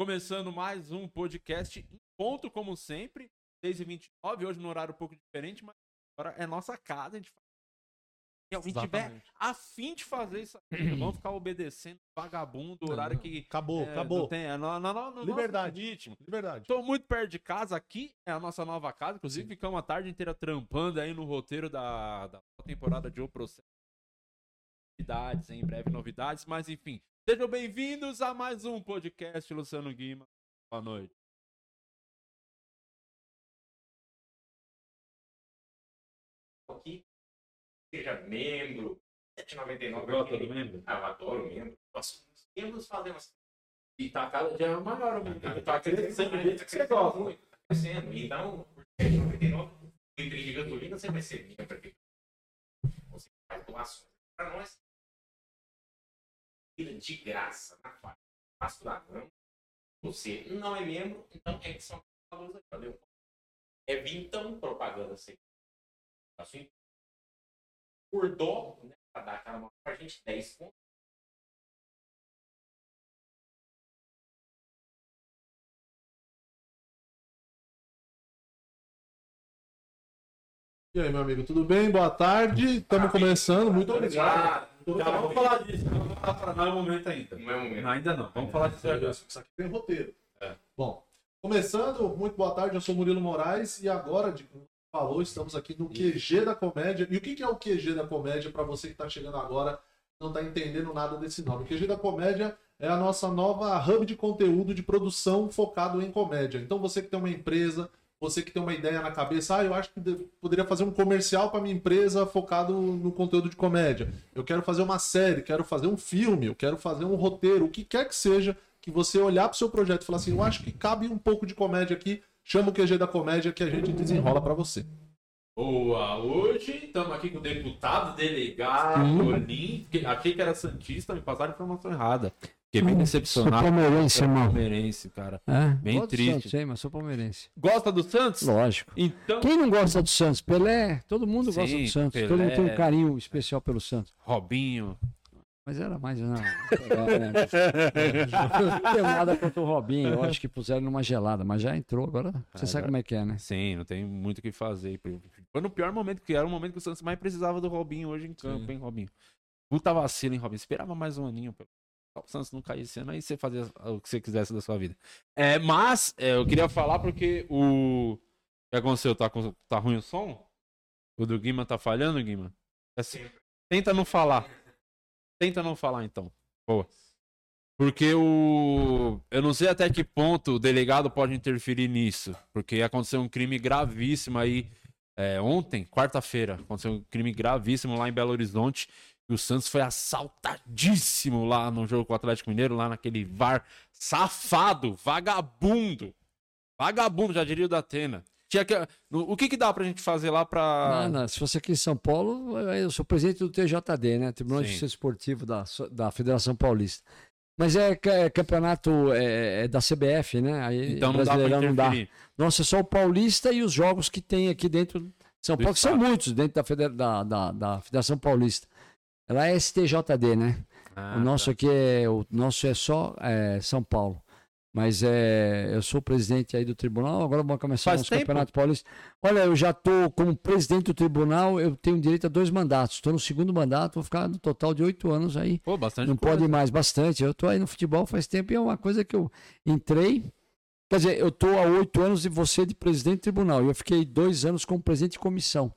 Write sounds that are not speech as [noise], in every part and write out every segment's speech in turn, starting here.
Começando mais um podcast em ponto, como sempre, 6h29, hoje no horário um pouco diferente, mas agora é nossa casa, a gente faz. Se alguém tiver afim de fazer isso aqui, não vamos ficar obedecendo vagabundo, horário que. Acabou, é, acabou. Tem, é no, no, no, no Liberdade. ritmo. Verdade. Estou muito perto de casa, aqui é a nossa nova casa, inclusive ficamos a tarde inteira trampando aí no roteiro da, da temporada de O Processo. Novidades, em breve novidades, mas enfim. Sejam bem-vindos a mais um podcast, Luciano Guima. Boa noite. aqui, seja membro, 799 Gosta aqui. do membro? Ah, eu adoro membro. Nossa, os membros fazem umas E tá cada dia maior, mano. Tá Tá crescendo do jeito que você gosta. muito, tá crescendo. Então, por 799, o litro de gasolina você vai ser membro aqui. Você faz doações. Para nós, de graça na faixa. Passo da Gama. Você não é membro, então é que são valores aqui, valeu? É vintão propaganda sem. Assim, por dó, né? Pra dar aquela mão pra gente, 10 pontos. E aí, meu amigo, tudo bem? Boa tarde. Estamos começando. Muito obrigado. Já vamos falar disso, não vamos falar pra não é o momento ainda. Não é o momento. Não, ainda não. Vamos falar disso agora. Isso aqui tem roteiro. É. Bom, começando, muito boa tarde. Eu sou Murilo Moraes e agora, de como falou, estamos aqui no QG da Comédia. E o que que é o QG da Comédia para você que está chegando agora? Não está entendendo nada desse nome. O QG da Comédia é a nossa nova hub de conteúdo de produção focado em comédia. Então você que tem uma empresa, você que tem uma ideia na cabeça, ah, eu acho que de- poderia fazer um comercial para minha empresa focado no conteúdo de comédia. Eu quero fazer uma série, quero fazer um filme, eu quero fazer um roteiro, o que quer que seja, que você olhar para o seu projeto e falar assim, eu acho que cabe um pouco de comédia aqui, chama o QG da comédia que a gente desenrola para você. Boa, hoje estamos aqui com o deputado, delegado, Olim. que- Achei que era Santista, me passaram a informação errada. Fiquei bem Sou decepcionado. palmeirense, Sou irmão. palmeirense, cara. É, Bem gosto triste. Santos, hein, mas sou palmeirense. Gosta do Santos? Lógico. Então, Quem não gosta do Santos? Pelé, todo mundo gosta Sim, do Santos. Pelé. Todo mundo tem um carinho especial pelo Santos. Robinho. Mas era mais. Não, Pelé, né? [laughs] não tenho nada contra o Robinho. Eu acho que puseram numa gelada, mas já entrou agora. Você Ah, sabe como é que é, né? Sim, não tem muito o que fazer. Foi no pior momento, que era o momento que o Santos mais precisava do Robinho hoje em campo, hein, Robinho? Puta vacilo, hein, Robinho? Esperava mais um aninho. pô. O Santos não cair esse ano, aí você fazia o que você quisesse da sua vida. É, mas, é, eu queria falar porque o. O que aconteceu? Tá, tá ruim o som? O do Guima tá falhando, Guima? É assim, tenta não falar. Tenta não falar, então. Boa. Porque o. Eu não sei até que ponto o delegado pode interferir nisso. Porque aconteceu um crime gravíssimo aí é, ontem, quarta-feira. Aconteceu um crime gravíssimo lá em Belo Horizonte. O Santos foi assaltadíssimo lá no jogo com o Atlético Mineiro, lá naquele VAR safado, vagabundo. Vagabundo, já diria o da Atena. Tinha que... O que, que dá pra gente fazer lá pra. Se fosse aqui em São Paulo, eu sou presidente do TJD, né? Tribunal de Sim. Justiça Esportivo da, da Federação Paulista. Mas é, é campeonato é, é da CBF, né? Aí Então não dá não dá. Nossa, é só o Paulista e os jogos que tem aqui dentro de São Do Paulo, que são muitos dentro da, da, da, da Federação Paulista. Ela é STJD, né? Ah, o nosso tá. aqui é. O nosso é só é, São Paulo. Mas é, eu sou presidente aí do tribunal, agora vamos começar Faz os tempo? campeonatos paulistas. Olha, eu já estou como presidente do tribunal, eu tenho direito a dois mandatos. Estou no segundo mandato, vou ficar no total de oito anos aí. Pô, bastante Não coisa. pode mais, bastante. Eu tô aí no futebol faz tempo e é uma coisa que eu entrei. Quer dizer, eu tô há oito anos e você de presidente do tribunal. E eu fiquei dois anos como presidente de comissão.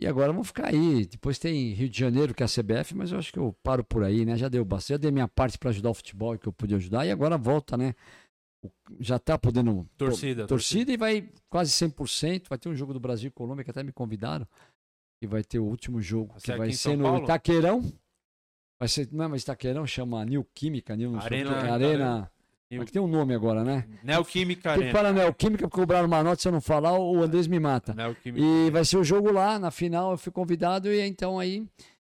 E agora vamos ficar aí. Depois tem Rio de Janeiro, que é a CBF, mas eu acho que eu paro por aí, né? Já deu bastante. Já dei minha parte para ajudar o futebol que eu pude ajudar. E agora volta, né? Já tá podendo. Torcida, Torcida e vai quase 100%. Vai ter um jogo do Brasil e Colômbia que até me convidaram. E vai ter o último jogo que vai ser no Paulo? Itaquerão. Vai ser, não é mais Itaquerão, chama Neo Química, sei o Arena- quê, Arena. Neo- É que tem um nome agora, né? Neoquímica Tem que Arena. falar Neoquímica, porque cobraram uma nota, se eu não falar, o Andrés me mata. Neoquímica E vai ser o jogo lá, na final eu fui convidado e então aí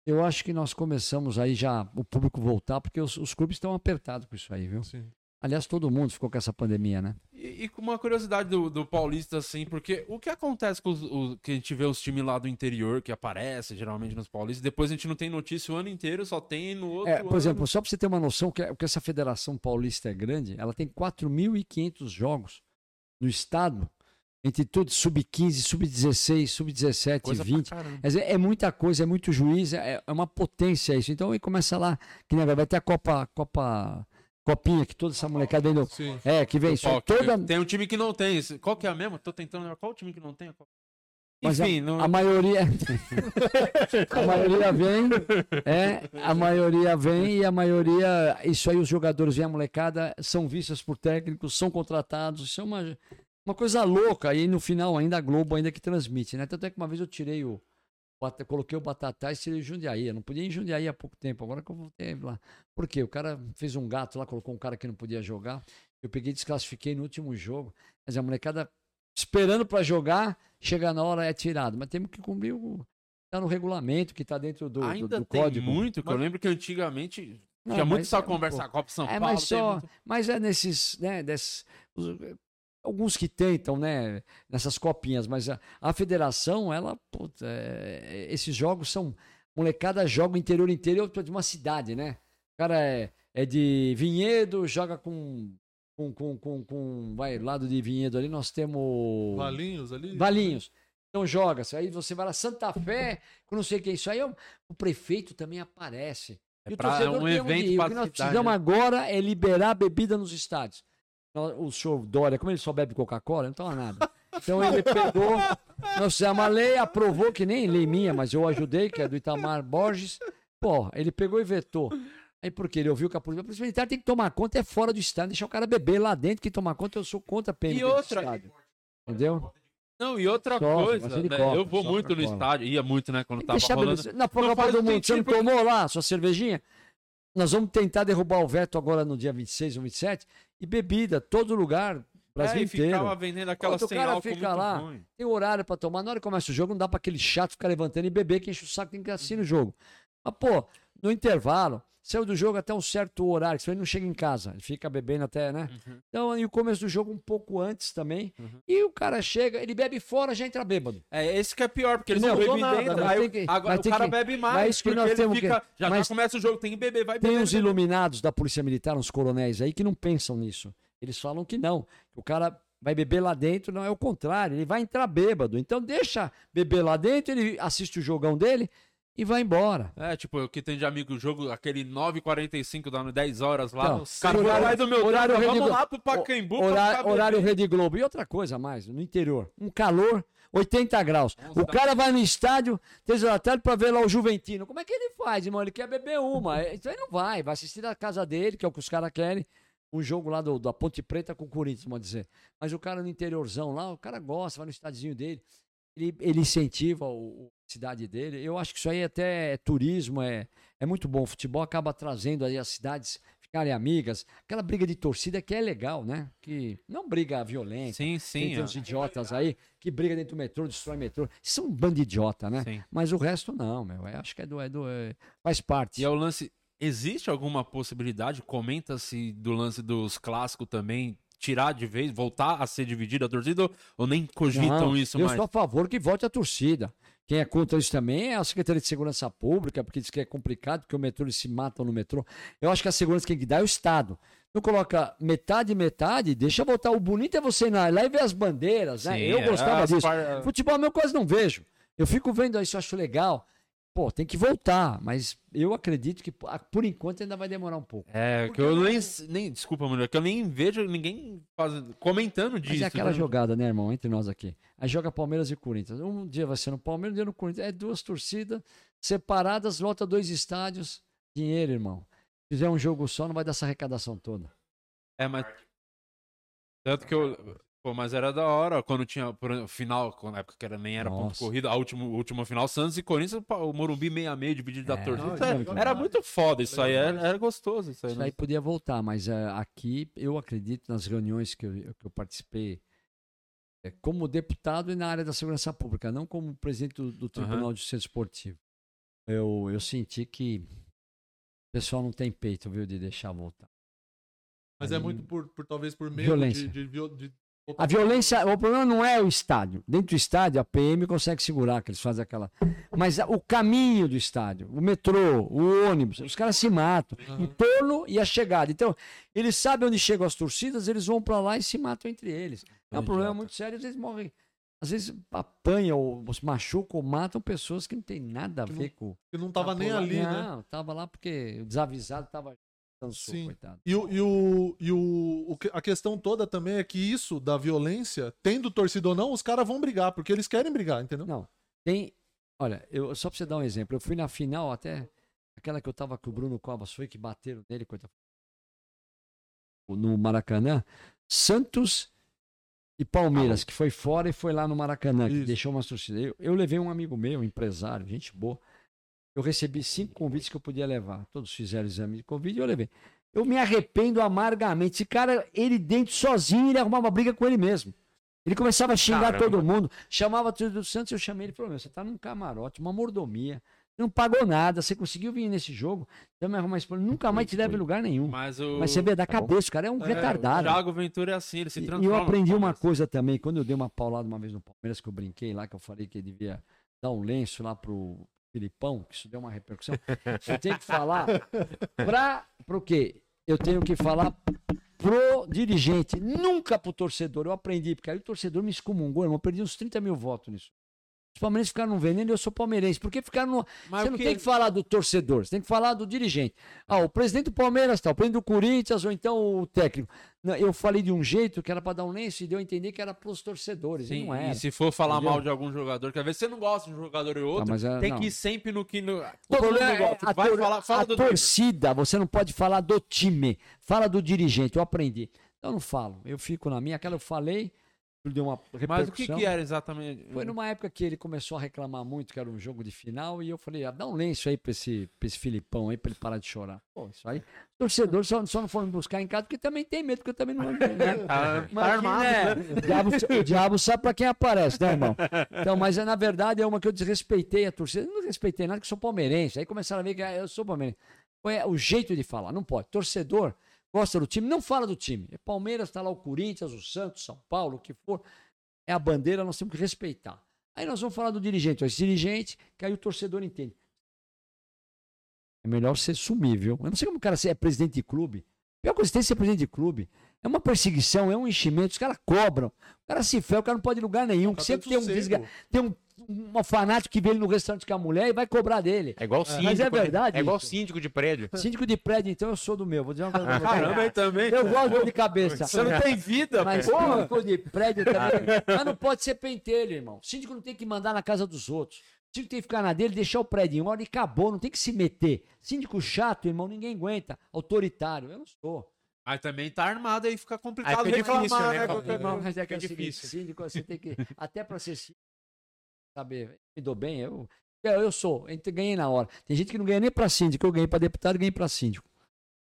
eu acho que nós começamos aí já o público voltar, porque os, os clubes estão apertados com isso aí, viu? Sim. Aliás, todo mundo ficou com essa pandemia, né? E E, e com uma curiosidade do, do Paulista, assim, porque o que acontece com os, os- que a gente vê os times lá do interior que aparecem geralmente nos Paulistas, depois a gente não tem notícia o ano inteiro, só tem no outro. É, por ano. exemplo, só para você ter uma noção que, que essa Federação Paulista é grande, ela tem 4.500 jogos no estado, entre todos, sub-15, sub-16, sub-17, Coisa pra 20. caramba. Quer dizer, é muita coisa, é muito juiz, é, é uma potência isso. Então, aí começa lá, que vai ter a Copa, Copa, Copinha, que toda essa molecada vem do... Sim. É, que vem, só toda... Tem um time que não tem. Qual que é a mesma? Tô tentando. Qual o time que não tem? Mas Enfim, não... A maioria. [laughs] a maioria vem. É, a maioria vem e a maioria. Isso aí, os jogadores vêm, a molecada, são vistos por técnicos, são contratados. Isso é uma, uma coisa louca. E no final, ainda a Globo ainda que transmite, né? Tanto é que uma vez eu tirei o. Coloquei o Batatais e tirei Jundiaí. Eu não podia ir em Jundiaí há pouco tempo. Agora que eu voltei lá. Por quê? O cara fez um gato lá, colocou um cara que não podia jogar. Eu peguei e desclassifiquei no último jogo. Mas a molecada esperando para jogar, chega na hora é tirado. Mas temos que cumprir o. Tá no regulamento, que tá dentro do, do- Ainda do tem código. muito, que eu Mas- lembro que antigamente Não, tinha muito só é conversa pouco. Copa São É, Paulo. mas só. muito- Mas é nesses. Né, desses, alguns que tentam, né? Nessas copinhas, mas a, a federação, ela. puta, é- esses jogos são. Molecada joga o interior inteiro de uma cidade, né? O cara é, é de Vinhedo, joga com. Com, com, com, com. Vai, lado de Vinhedo ali, nós temos. Valinhos ali. Valinhos. Então joga. Aí você vai lá, Santa Fé, com não sei o que. Isso aí é o, o prefeito também aparece. É E pra- é um evento pra O que nós precisamos né? agora é liberar a bebida nos estádios. O senhor Dória, como ele só bebe Coca-Cola, não toma nada. [laughs] Então ele pegou, nós fizemos a lei, aprovou, que nem lei minha, mas eu ajudei, que é do Itamar Borges. Pô, ele pegou e vetou. Aí por quê? Ele ouviu que a polícia, a polícia militar tem que tomar conta, é fora do estádio, deixar o cara beber lá dentro, que tomar conta, eu sou contra a PM E outra- estádio. Entendeu? Não, e outra Só, coisa, né, copa, eu vou muito no estádio, ia muito, né, quando tava rolando. Na Copa do Mundo, você não porque- tomou lá a sua cervejinha? Nós vamos tentar derrubar o veto agora no dia 26 ou 27. E bebida, todo lugar, Brasil é, inteiro. ficava vendendo aquela sem cara álcool fica lá, ruim. Tem horário pra tomar. Na hora que começa o jogo, não dá pra aquele chato ficar levantando e beber, que enche o saco, tem que assistir o jogo. Mas, pô, no intervalo, saiu do jogo até um certo horário, que senão ele não chega em casa. Ele fica bebendo até, né? Uhum. Então, e o começo do jogo um pouco antes também. Uhum. E o cara chega, ele bebe fora, já entra bêbado. É, esse que é pior, porque eles Não, não bebem nada, dentro. Aí, tem que- agora o tem cara que- bebe mais, mas que nós ele temos que- fica, já, mas- já começa o jogo, tem que beber, vai Tem beber. uns beber. iluminados da Polícia Militar, uns coronéis aí, que não pensam nisso. Eles falam que não. Que o cara vai beber lá dentro, não é o contrário. Ele vai entrar bêbado. Então deixa beber lá dentro, ele assiste o jogão dele e vai embora. É, tipo, o que tem de amigo, o jogo, aquele 9h45, dá 10 horas lá. Então, o cara horário- do meu horário tempo, Rede vamos Glo- lá pro Pacaembu Horário, horário. Rede Globo. E outra coisa mais, no interior. Um calor, 80 graus. 11 O da cara vai no estádio, três horas da tarde, pra ver lá o Juventino. Como é que ele faz, irmão? Ele quer beber uma. É, Então ele não vai. Vai assistir na casa dele, que é o que os caras querem. Um jogo lá do, da Ponte Preta com o Corinthians, vamos dizer. Mas o cara no interiorzão lá, o cara gosta, vai no estádiozinho dele. Ele, ele incentiva o, o- a cidade dele. Eu acho que isso aí até é turismo, é, é muito bom. O futebol acaba trazendo aí as cidades ficarem amigas. Aquela briga de torcida que é legal, né? Que não briga violenta. Sim, sim. tem é. uns idiotas aí que briga dentro do metrô, destrói metrô. Isso é um bando de idiota, né? sim. Mas o resto não, meu. Eu acho que é do. É do é- faz parte. E é o lance. Existe alguma possibilidade? Comenta-se do lance dos clássicos também. Tirar de vez, voltar a ser dividida a torcida ou nem cogitam Não, isso eu mais? sou a favor que volte a torcida. Quem é contra isso também é a Secretaria de Segurança Pública, porque diz que é complicado, porque o metrô eles se matam no metrô. Eu acho que a segurança que dá é o Estado. Não coloca metade, metade, deixa voltar. O bonito é você ir lá e ver as bandeiras, né? Sim, eu é, gostava as disso. par- Futebol meu quase não vejo. Eu fico vendo isso, eu acho legal. Pô, tem que voltar, mas eu acredito que ah, por enquanto ainda vai demorar um pouco. É, que eu nem, nem. Desculpa, mulher, que eu nem vejo ninguém faz- comentando disso. Mas é aquela né? jogada, né, irmão, entre nós aqui. Aí joga Palmeiras e Corinthians. Um dia vai ser no Palmeiras, um dia no Corinthians. É duas torcidas separadas, lota dois estádios. Dinheiro, irmão. Se fizer um jogo só, não vai dar essa arrecadação toda. É, mas. Tanto que eu. Pô, mas era da hora quando tinha por exemplo, final, quando na época que era, nem era ponto Nossa. corrida, a última, última final, Santos e Corinthians, o Morumbi meio a meio, dividido da É, torcida. não, é- é era muito foda isso aí, era, era gostoso isso aí. Isso né? aí podia voltar, mas eh, aqui eu acredito nas reuniões que eu, que eu participei eh, como deputado e na área da segurança pública, não como presidente do, do Tribunal de Justiça Esportivo. Eu, eu senti que o pessoal não tem peito, viu, de deixar voltar. Mas é Aí- muito por, por talvez por medo de, de, de- A violência, o problema não é o estádio. Dentro do estádio, a PM consegue segurar, que eles fazem aquela. Mas o caminho do estádio, o metrô, o ônibus, os caras se matam. Em torno e a chegada. Então, eles sabem onde chegam as torcidas, eles vão pra lá e se matam entre eles. É um Idiota. problema muito sério, às vezes morrem. Às vezes apanham ou machucam ou matam pessoas que não tem nada a Que não ver com. que não tava nem por lá. ali, né? Não, tava lá porque o desavisado tava cansou, Sim. coitado. E, o, e, o, e o, que- a questão toda também é que isso da violência, tendo torcida ou não, os caras vão brigar, porque eles querem brigar, entendeu? Não, tem. Olha, eu, só pra você dar um exemplo, eu fui na final até. Aquela que eu tava com o Bruno Covas foi que bateram nele, coitado. No Maracanã. Santos e Palmeiras, que foi fora e foi lá no Maracanã, que Isso. deixou umas torcidas. Eu, eu levei um amigo meu, um empresário, gente boa. Eu recebi cinco convites que eu podia levar. Todos fizeram exame de Covid e eu levei. Eu me arrependo amargamente. Esse cara, ele dentro sozinho, ele arrumava briga com ele mesmo. Ele começava a xingar Caramba. todo mundo. Chamava tudo do Santos, eu chamei ele e falou: Meu, você tá num camarote, uma mordomia. Você não pagou nada, você conseguiu vir nesse jogo. Você vai me arrumar esse problema. Nunca mais te leva em lugar nenhum. Mas o. Mas você vê da cabeça, o cara é um É, retardado. O Thiago Ventura é assim, ele se E- E transforma. eu aprendi uma coisa também, quando eu dei uma paulada uma vez no Palmeiras, que eu brinquei lá, que eu falei que ele devia dar um lenço lá pro Filipão, que isso deu uma repercussão. Eu tenho que falar pra, pro quê? Eu tenho que falar pro dirigente, nunca pro torcedor. Eu aprendi, porque aí o torcedor me excomungou, irmão. Eu perdi uns 30 mil votos nisso. Os palmeirenses ficaram no veneno e eu sou palmeirense. Por que ficaram no. Você não que- tem que falar do torcedor, você tem que falar do dirigente. Ah, o presidente do Palmeiras tá, o presidente do Corinthians ou então o técnico. Não, eu falei de um jeito que era para dar um lenço e deu a entender que era pros torcedores. e Sim, não era. e se for falar Entendeu? mal de algum jogador, quer ver? Você não gosta de um jogador e outro, Tá, mas é- tem não. que ir sempre no que. No... O problema é gosta. a, Vai tor- falar, fala a torcida, você não pode falar do time, fala do dirigente. Eu aprendi. Então eu não falo, eu fico na minha. Aquela eu falei, deu uma repercussão. Mas o que, que era exatamente? Foi numa época que ele começou a reclamar muito que era um jogo de final e eu falei, ah, dá um lenço aí pra esse, pra esse Filipão aí pra ele parar de chorar. Pô, isso aí. Torcedor só, só não foram me buscar em casa porque também tem medo, porque eu também não. Né? [laughs] Tá, Imagina, armado, é. né? O diabo, o diabo sabe pra quem aparece, né, irmão? Então, mas é, na verdade é uma que eu desrespeitei a torcida. Eu não respeitei nada, que eu sou palmeirense. Aí começaram a ver que ah, eu sou palmeirense. Foi o jeito de falar, não pode. Torcedor gosta do time, não fala do time. É Palmeiras, tá lá o Corinthians, o Santos, São Paulo, o que for. É a bandeira, nós temos que respeitar. Aí nós vamos falar do dirigente. Esse dirigente, que aí o torcedor entende. É melhor ser sumível. Eu não sei como o cara é presidente de clube. A pior coisa que tem é ser presidente de clube. É uma perseguição, é um enchimento. Os caras cobram. O cara se ferra, o cara não pode ir em lugar nenhum. Tá sempre tem um, desga... tem um, um fanático que vê ele no restaurante com a mulher e vai cobrar dele. É igual síndico. Mas é né? verdade É igual isso. síndico de prédio. Síndico de prédio, então eu sou do meu. Vou dizer uma coisa. Caramba, aí também. Eu gosto de dor de cabeça. Você não tem vida, Mas pô. síndico de prédio também. Mas não pode ser pentelho, irmão. Síndico não tem que mandar na casa dos outros. Síndico tem que ficar na dele, deixar o prédio em ordem e acabou. Não tem que se meter. Síndico chato, irmão, ninguém aguenta. Autoritário, eu não sou. Mas também tá armado aí, fica complicado Aí fica reclamar, difícil, né, né? Mas é que é, É difícil. síndico, você tem que. Até pra ser síndico, saber, me dou bem, eu. Eu, eu sou, eu ganhei na hora. Tem gente que não ganha nem pra síndico, eu ganhei pra deputado e ganhei pra síndico.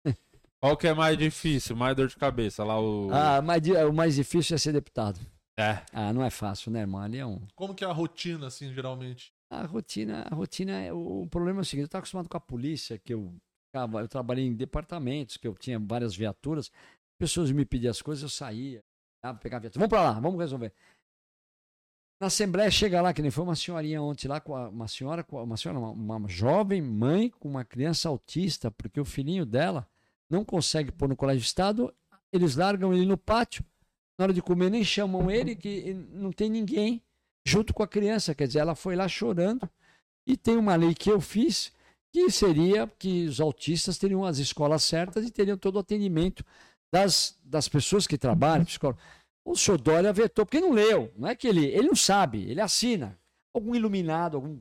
[laughs] Qual que é mais difícil, mais dor de cabeça? Lá o. Ah, di- o mais difícil é ser deputado. É. Ah, não é fácil, né, irmão? Ali é um. Como que é a rotina, assim, geralmente? A rotina, a rotina é. O, o problema é o seguinte, eu estava acostumado com a polícia, que eu eu trabalhei em departamentos, que eu tinha várias viaturas, pessoas me pediam as coisas, eu saía, pegar a viatura. Vamos para lá, vamos resolver. Na Assembleia chega lá, que nem foi uma senhorinha ontem lá, com uma senhora, uma senhora, uma, uma jovem mãe com uma criança autista, porque o filhinho dela não consegue pôr no colégio de estado, eles largam ele no pátio, na hora de comer nem chamam ele, que não tem ninguém junto com a criança, quer dizer, ela foi lá chorando, e tem uma lei que eu fiz, que seria que os autistas teriam as escolas certas e teriam todo o atendimento das, das pessoas que trabalham, psicólogo. O senhor Dória vetou, porque não leu. Não é que ele. Ele não sabe, ele assina. Algum iluminado, algum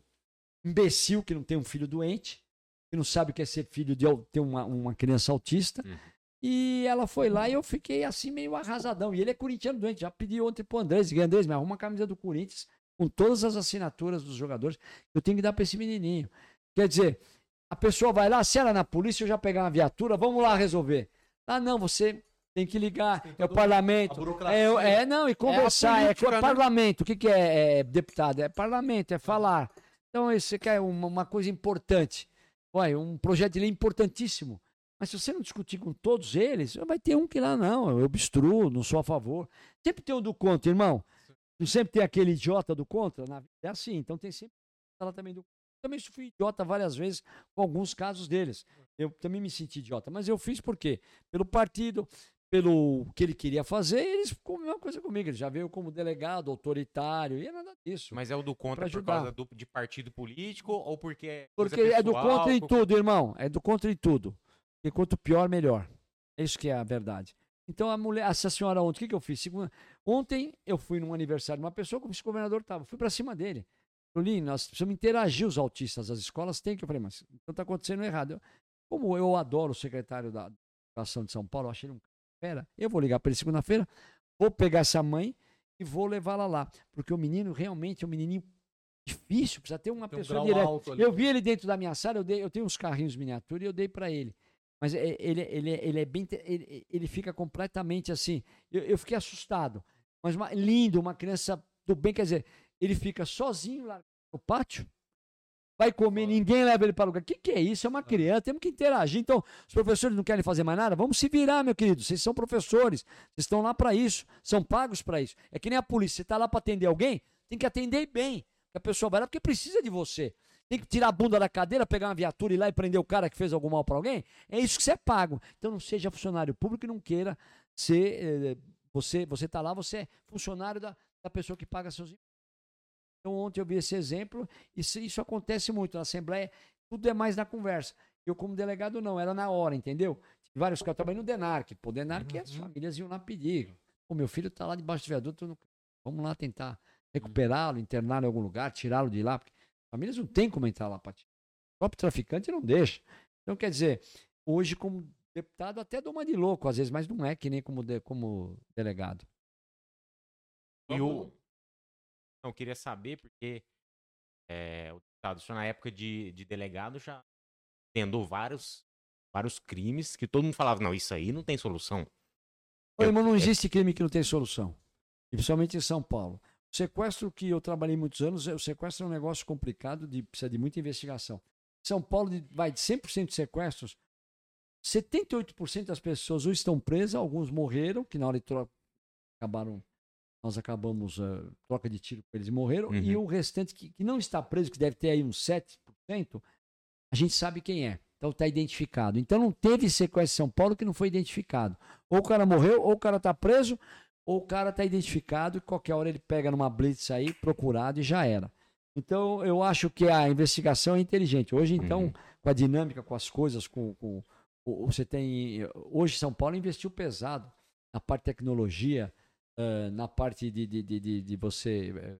imbecil que não tem um filho doente, que não sabe o que é ser filho de ter uma, uma criança autista. Uhum. E ela foi lá e eu fiquei assim meio arrasadão. E ele é corintiano doente. Já pedi ontem pro Andrés, Andrés, me arruma uma camisa do Corinthians com todas as assinaturas dos jogadores que eu tenho que dar para esse menininho. Quer dizer, a pessoa vai lá, se ela é na polícia, eu já pegar uma viatura, vamos lá resolver. Ah, não, você tem que ligar, Tem é o parlamento. É, é, não, e conversar, é, política, que é né? parlamento. O que, que é, é, deputado? É parlamento, é falar. Então, isso aqui é uma, uma coisa importante. Olha, um projeto de lei importantíssimo. Mas se você não discutir com todos eles, vai ter um que lá, não, eu obstruo, não sou a favor. Sempre tem um do contra, irmão. Não sempre tem aquele idiota do contra? Na vida é assim, então tem sempre ela também do também fui idiota várias vezes com alguns casos deles. Eu também me senti idiota, mas eu fiz por quê? Pelo partido, pelo que ele queria fazer, eles ficou a mesma coisa comigo. Ele já veio como delegado, autoritário, e é nada disso. Mas é o do contra por causa do, de partido político ou porque é. Porque pessoal, é do contra em tudo, irmão. É do contra em tudo. E quanto pior, melhor. É isso que é a verdade. Então a mulher, essa senhora ontem, o que, que eu fiz? Segunda, ontem eu fui num aniversário de uma pessoa, como o vice-governador estava, fui para cima dele. Falei, nós precisamos interagir os autistas, as escolas têm que. Eu falei, mas então está acontecendo errado. Eu, como eu adoro o secretário da Educação de São Paulo, eu achei ele um Pera, eu vou ligar para ele segunda-feira, vou pegar essa mãe e vou levá-la lá. Porque o menino realmente é um menininho difícil, precisa ter uma Tem pessoa um direta. Eu vi ele dentro da minha sala, eu, dei, eu tenho uns carrinhos miniatura e eu dei para ele. Mas é, ele, ele, ele é bem. Ele, ele fica completamente assim. Eu, eu fiquei assustado. Mas uma, lindo, uma criança do bem, quer dizer, ele fica sozinho lá no pátio vai comer, ninguém leva ele para o lugar. O que, que é isso? É uma criança, temos que interagir. Então, os professores não querem fazer mais nada? Vamos se virar, meu querido. Vocês são professores, vocês estão lá para isso, são pagos para isso. É que nem a polícia, você está lá para atender alguém, tem que atender bem. A pessoa vai lá porque precisa de você. Tem que tirar a bunda da cadeira, pegar uma viatura e ir lá e prender o cara que fez algum mal para alguém. É isso que você é pago. Então não seja funcionário público e não queira ser. Eh, você você está lá, você é funcionário da, da pessoa que paga seus impostos. Então, ontem eu vi esse exemplo, e isso, isso acontece muito na Assembleia, tudo é mais na conversa. Eu, como delegado, não, era na hora, entendeu? Vários caras também no DENARC. Pô, DENARC, uhum. as famílias iam lá pedir. O meu filho está lá debaixo do viaduto, no... vamos lá tentar recuperá-lo, interná-lo em algum lugar, tirá-lo de lá. Porque famílias não tem como entrar lá para tirar. O próprio traficante não deixa. Então, quer dizer, hoje, como deputado, até dou uma de louco, às vezes, mas não é que nem como, de, como delegado. E o, eu queria saber, porque é, o deputado, na época de, de delegado, já tendo vários, vários crimes que todo mundo falava, não, isso aí não tem solução. Irmão, não existe crime que não tem solução. E principalmente em São Paulo. O sequestro que eu trabalhei muitos anos, o sequestro é um negócio complicado, de, precisa de muita investigação. São Paulo vai de 100% de sequestros, 78% das pessoas ou estão presas, alguns morreram, que na hora de troca acabaram nós acabamos uh, troca de tiro com eles e morreram. Uhum. E o restante que, que, não está preso, que deve ter aí uns 7%, a gente sabe quem é. Então está identificado. Então não teve sequestro em São Paulo que não foi identificado. Ou o cara morreu, ou o cara está preso, ou o cara está identificado e qualquer hora ele pega numa blitz aí, procurado e já era. Então eu acho que a investigação é inteligente. Hoje, então, uhum. com a dinâmica, com as coisas, com, com, com você tem. Hoje São Paulo investiu pesado na parte de tecnologia, uh, na parte de, de, de, de você uh,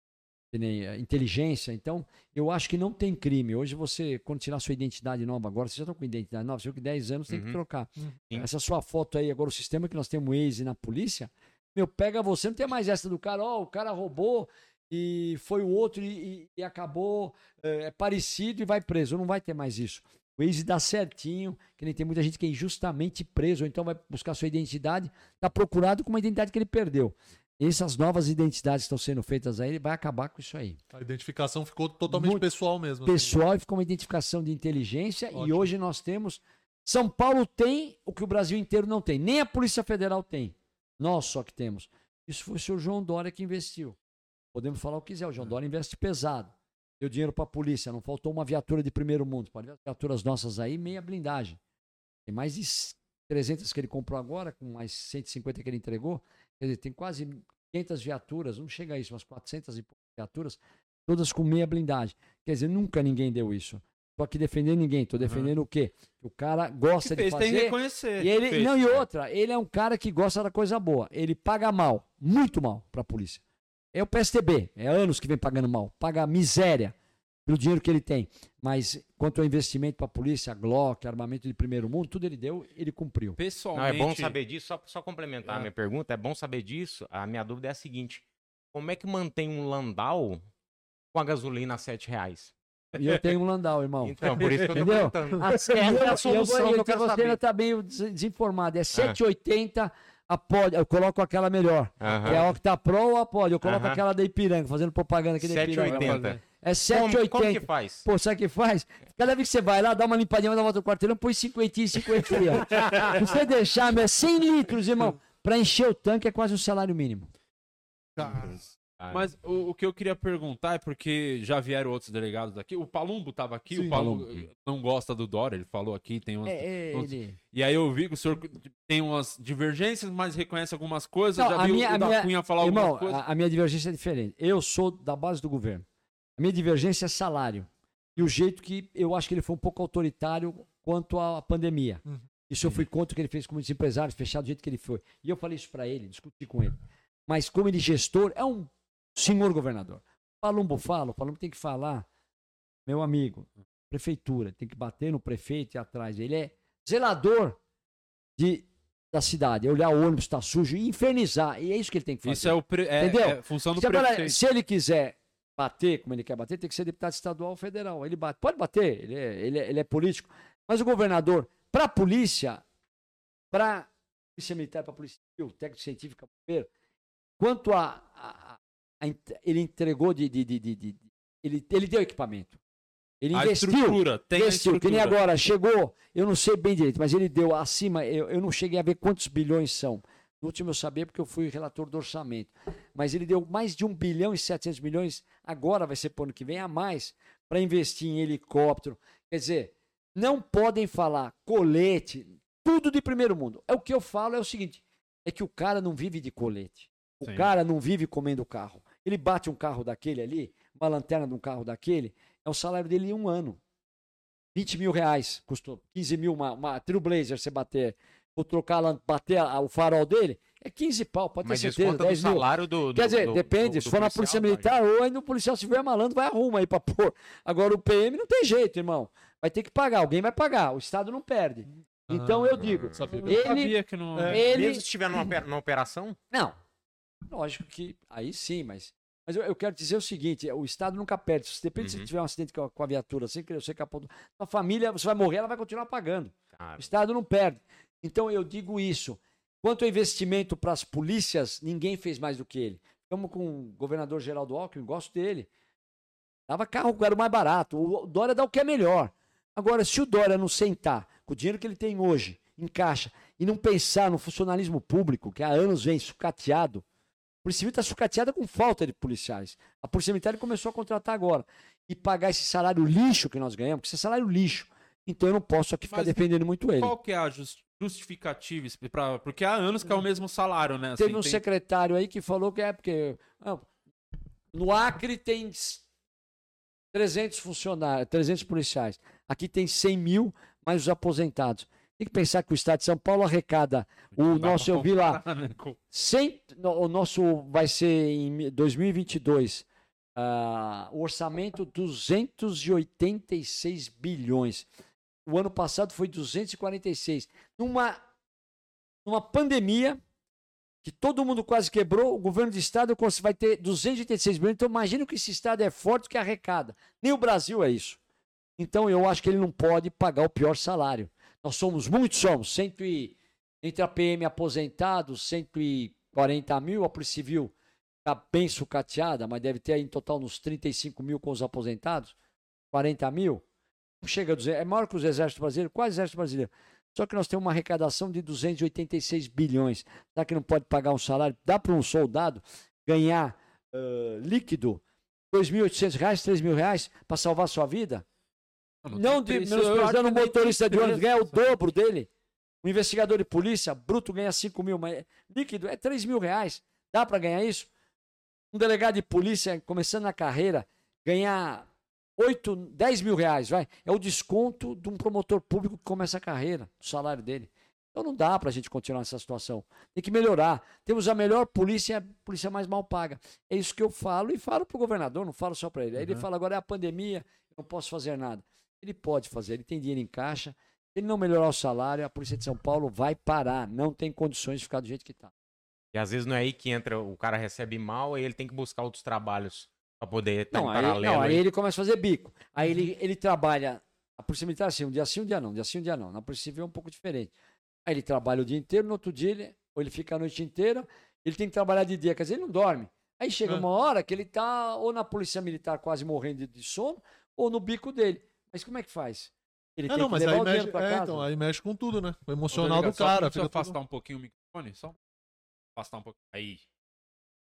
inteligência. Então, eu acho que não tem crime. Hoje você, quando tirar sua identidade nova, agora você já está com identidade nova, você com 10 anos tem uhum. que trocar. Uhum. Essa sua foto aí, agora o sistema que nós temos Waze na polícia, meu, pega você, não tem mais essa do cara, ó, oh, o cara roubou e foi o outro e, e, e acabou, é, é parecido e vai preso. Não vai ter mais isso. O Waze dá certinho, que nem tem muita gente que é injustamente preso, ou então vai buscar sua identidade, está procurado com uma identidade que ele perdeu. Essas novas identidades que estão sendo feitas aí, ele vai acabar com isso aí. A identificação ficou totalmente Muito pessoal mesmo. Assim. Pessoal assim. e ficou uma identificação de inteligência. Ótimo. E hoje nós temos. São Paulo tem o que o Brasil inteiro não tem. Nem a Polícia Federal tem. Nós só que temos. Isso foi o senhor João Dória que investiu. Podemos falar o que quiser. O João é. Dória investe pesado deu dinheiro para a polícia, não faltou uma viatura de primeiro mundo. Pode ver as viaturas nossas aí, meia blindagem. Tem mais de 300 que ele comprou agora, com mais 150 que ele entregou. Quer dizer, tem quase 500 viaturas, não chega a isso, umas 400 e viaturas, todas com meia blindagem. Quer dizer, nunca ninguém deu isso. Tô aqui defendendo ninguém, tô defendendo uhum. o quê? O cara gosta fez, de fazer. Tem que reconhecer. E ele, fez, não, e outra, ele é um cara que gosta da coisa boa. Ele paga mal, muito mal para a polícia. É o PSTB, é anos que vem pagando mal, paga miséria pelo dinheiro que ele tem. Mas quanto ao investimento para a polícia, Glock, armamento de primeiro mundo, tudo ele deu, ele cumpriu. Pessoalmente. Não, é bom saber disso, só, só complementar é. a minha pergunta, é bom saber disso. A minha dúvida é a seguinte: como é que mantém um Landau com a gasolina a 7 reais? E eu tenho um Landau, irmão. [laughs] Então, por isso que eu tô Entendeu? perguntando. A, é a solução eu, eu, que eu Você ainda está meio desinformado. É 7,80 ah a pod, eu coloco aquela melhor. Que é a Aham. Octa Pro ou a pod. Eu coloco Aham. aquela da Ipiranga, fazendo propaganda aqui da Ipiranga. 780. É Como, como que 780. faz? Pô, sabe o que faz? Cada vez que você vai lá, dá uma limpadinha, dá uma volta no quarteirão, põe 50 e 50 ó. Se você deixar, meu, é 100 litros, irmão. Pra encher o tanque é quase um salário mínimo. Cara, Mas o, o que eu queria perguntar é porque já vieram outros delegados aqui. O Palumbo tava aqui, Sim. o Palumbo Palumbo. não gosta do Dória, ele falou aqui, tem umas... É, é, ele... E aí eu vi que o senhor tem umas divergências, mas reconhece algumas coisas. Não, já a vi minha- o a da minha- Cunha falar Irmão, algumas coisas. a, a minha divergência é diferente. Eu sou da base do governo. A minha divergência é salário. E o jeito que eu acho que ele foi um pouco autoritário quanto à pandemia. Uhum. Isso eu fui contra o que ele fez com muitos empresários, fechado do jeito que ele foi. E eu falei isso pra ele, discuti com ele. Mas como ele gestor, é um senhor governador. Palumbo fala, o Palumbo tem que falar, meu amigo, prefeitura, tem que bater no prefeito e atrás. Ele é zelador de, da cidade, é olhar o ônibus está sujo e infernizar. E é isso que ele tem que fazer. Isso é, o pre... é, Entendeu? é função do Se, agora, prefeito. se ele quiser bater como ele quer bater, tem que ser deputado estadual ou federal. Ele bate. Pode bater, ele é, ele é, ele é político. Mas o governador, para a polícia, para polícia militar, para polícia civil, técnico científica, bombeiro, quanto a, a- ele entregou de, de, de, de- ele, ele deu equipamento. Ele A investiu. estrutura, tem a investiu, que nem estrutura. agora, chegou, eu não sei bem direito, mas ele deu acima, eu, eu não cheguei a ver quantos bilhões são. No último eu sabia porque eu fui relator do orçamento. Mas ele deu mais de 1 bilhão e 700 milhões, agora vai ser para o ano que vem, a mais, para investir em helicóptero. Quer dizer, não podem falar colete, tudo de primeiro mundo. É o que eu falo é o seguinte, é que o cara não vive de colete. O Sim. cara não vive comendo carro. Ele bate um carro daquele ali, uma lanterna de um carro daquele, é o salário dele em um ano. 20 mil reais, custou 15 mil uma, uma Trailblazer você bater, ou trocar, bater a- o farol dele, é 15 pau, pode ter Mas certeza, desconta do 10 mil. salário do, do Quer dizer, do- depende, do- se do for na polícia vai. militar, ou ainda o policial civil é malandro, vai arruma aí pra [laughs] pôr. Agora o PM não tem jeito, irmão. Vai ter que pagar, alguém vai pagar, o Estado não perde. Então eu digo, sabia. Eu ele, sabia que não... É. ele, Mesmo se estiver numa operação, não. Lógico que aí sim, mas. Mas eu, eu quero dizer o seguinte: o Estado nunca perde. Se depende se Uhum. tiver um acidente com a, com a viatura, sem querer você capô. Sua família, você vai morrer, ela vai continuar pagando. O Estado não perde. Então eu digo isso. Quanto ao investimento para as polícias, ninguém fez mais do que ele. Ficamos com o governador Geraldo Alckmin, gosto dele. Dava carro, era o mais barato. O Dória dá o que é melhor. Agora, se o Dória não sentar com o dinheiro que ele tem hoje, em caixa, e não pensar no funcionalismo público, que há anos vem sucateado, Polícia Civil está sucateada com falta de policiais. A Polícia Militar começou a contratar agora. E pagar esse salário lixo que nós ganhamos, porque esse é salário lixo. Então eu não posso aqui ficar Mas defendendo muito ele. Qual que é a jus- justificativa? Pra... Porque há anos que é o mesmo salário, né? Teve Assim, um tem- secretário aí que falou que é porque. ah, no Acre tem s- 300 funcionários, 300 policiais. Aqui tem 100 mil, mais os aposentados. Tem que pensar que o Estado de São Paulo arrecada. O Não nosso, eu vi lá, comparar, né, com- 100, no- o nosso vai ser em 2022. ah, o orçamento 286 bilhões. O ano passado foi 246. Numa, numa pandemia que todo mundo quase quebrou, o governo de estado vai ter 286 bilhões. Então imagina que esse estado é forte que arrecada. Nem o Brasil é isso. Então eu acho que ele não pode pagar o pior salário. Nós somos muitos, somos. Cento e, entre a PM aposentados, 140 mil, a Polícia Civil está bem sucateada, mas deve ter aí em total uns 35 mil com os aposentados, 40 mil. Não chega a 200, é maior que os exércitos brasileiros, quase exército brasileiro. Só que nós temos uma arrecadação de 286 bilhões. Será que não pode pagar um salário? Dá para um soldado ganhar ah, líquido R$ 2.800, 3.000 reais para salvar sua vida? Não de, eu menosprezando acho um que motorista de ônibus ganha o dobro dele. Um investigador de polícia, bruto, ganha 5 mil, mas líquido é 3 mil reais. Dá para ganhar isso? Um delegado de polícia, começando na carreira, ganhar 8, 10 mil reais, vai. É o desconto de um promotor público que começa a carreira, do salário dele. Então não dá para a gente continuar nessa situação. Tem que melhorar. Temos a melhor polícia, a polícia mais mal paga. É isso que eu falo e falo para o governador, não falo só para ele. Aí ele fala agora é a pandemia, eu não posso fazer nada. Ele pode fazer, ele tem dinheiro em caixa. Se ele não melhorar o salário, a Polícia de São Paulo vai parar. Não tem condições de ficar do jeito que está. E às vezes não é aí que entra, o cara recebe mal e ele tem que buscar outros trabalhos pra poder estar Não, em aí, paralelo. não, aí ele começa a fazer bico. Aí ele, ele trabalha. A Polícia Militar, assim, um dia sim, um dia não. Um dia sim, um dia não. Na Polícia Civil é um pouco diferente. Aí ele trabalha o dia inteiro, no outro dia ele ou ele fica a noite inteira, ele tem que trabalhar de dia, quer dizer, ele não dorme. Aí chega uma hora que ele tá ou na polícia militar quase morrendo de sono, ou no bico dele. Mas como é que faz? Ele É, tem não, que mas levar aí o dinheiro mexe, pra é, casa. então, aí mexe com tudo, né? O emocional delegado, do só cara. Precisa Fica tudo... afastar um pouquinho o microfone? Só afastar um pouquinho. Aí.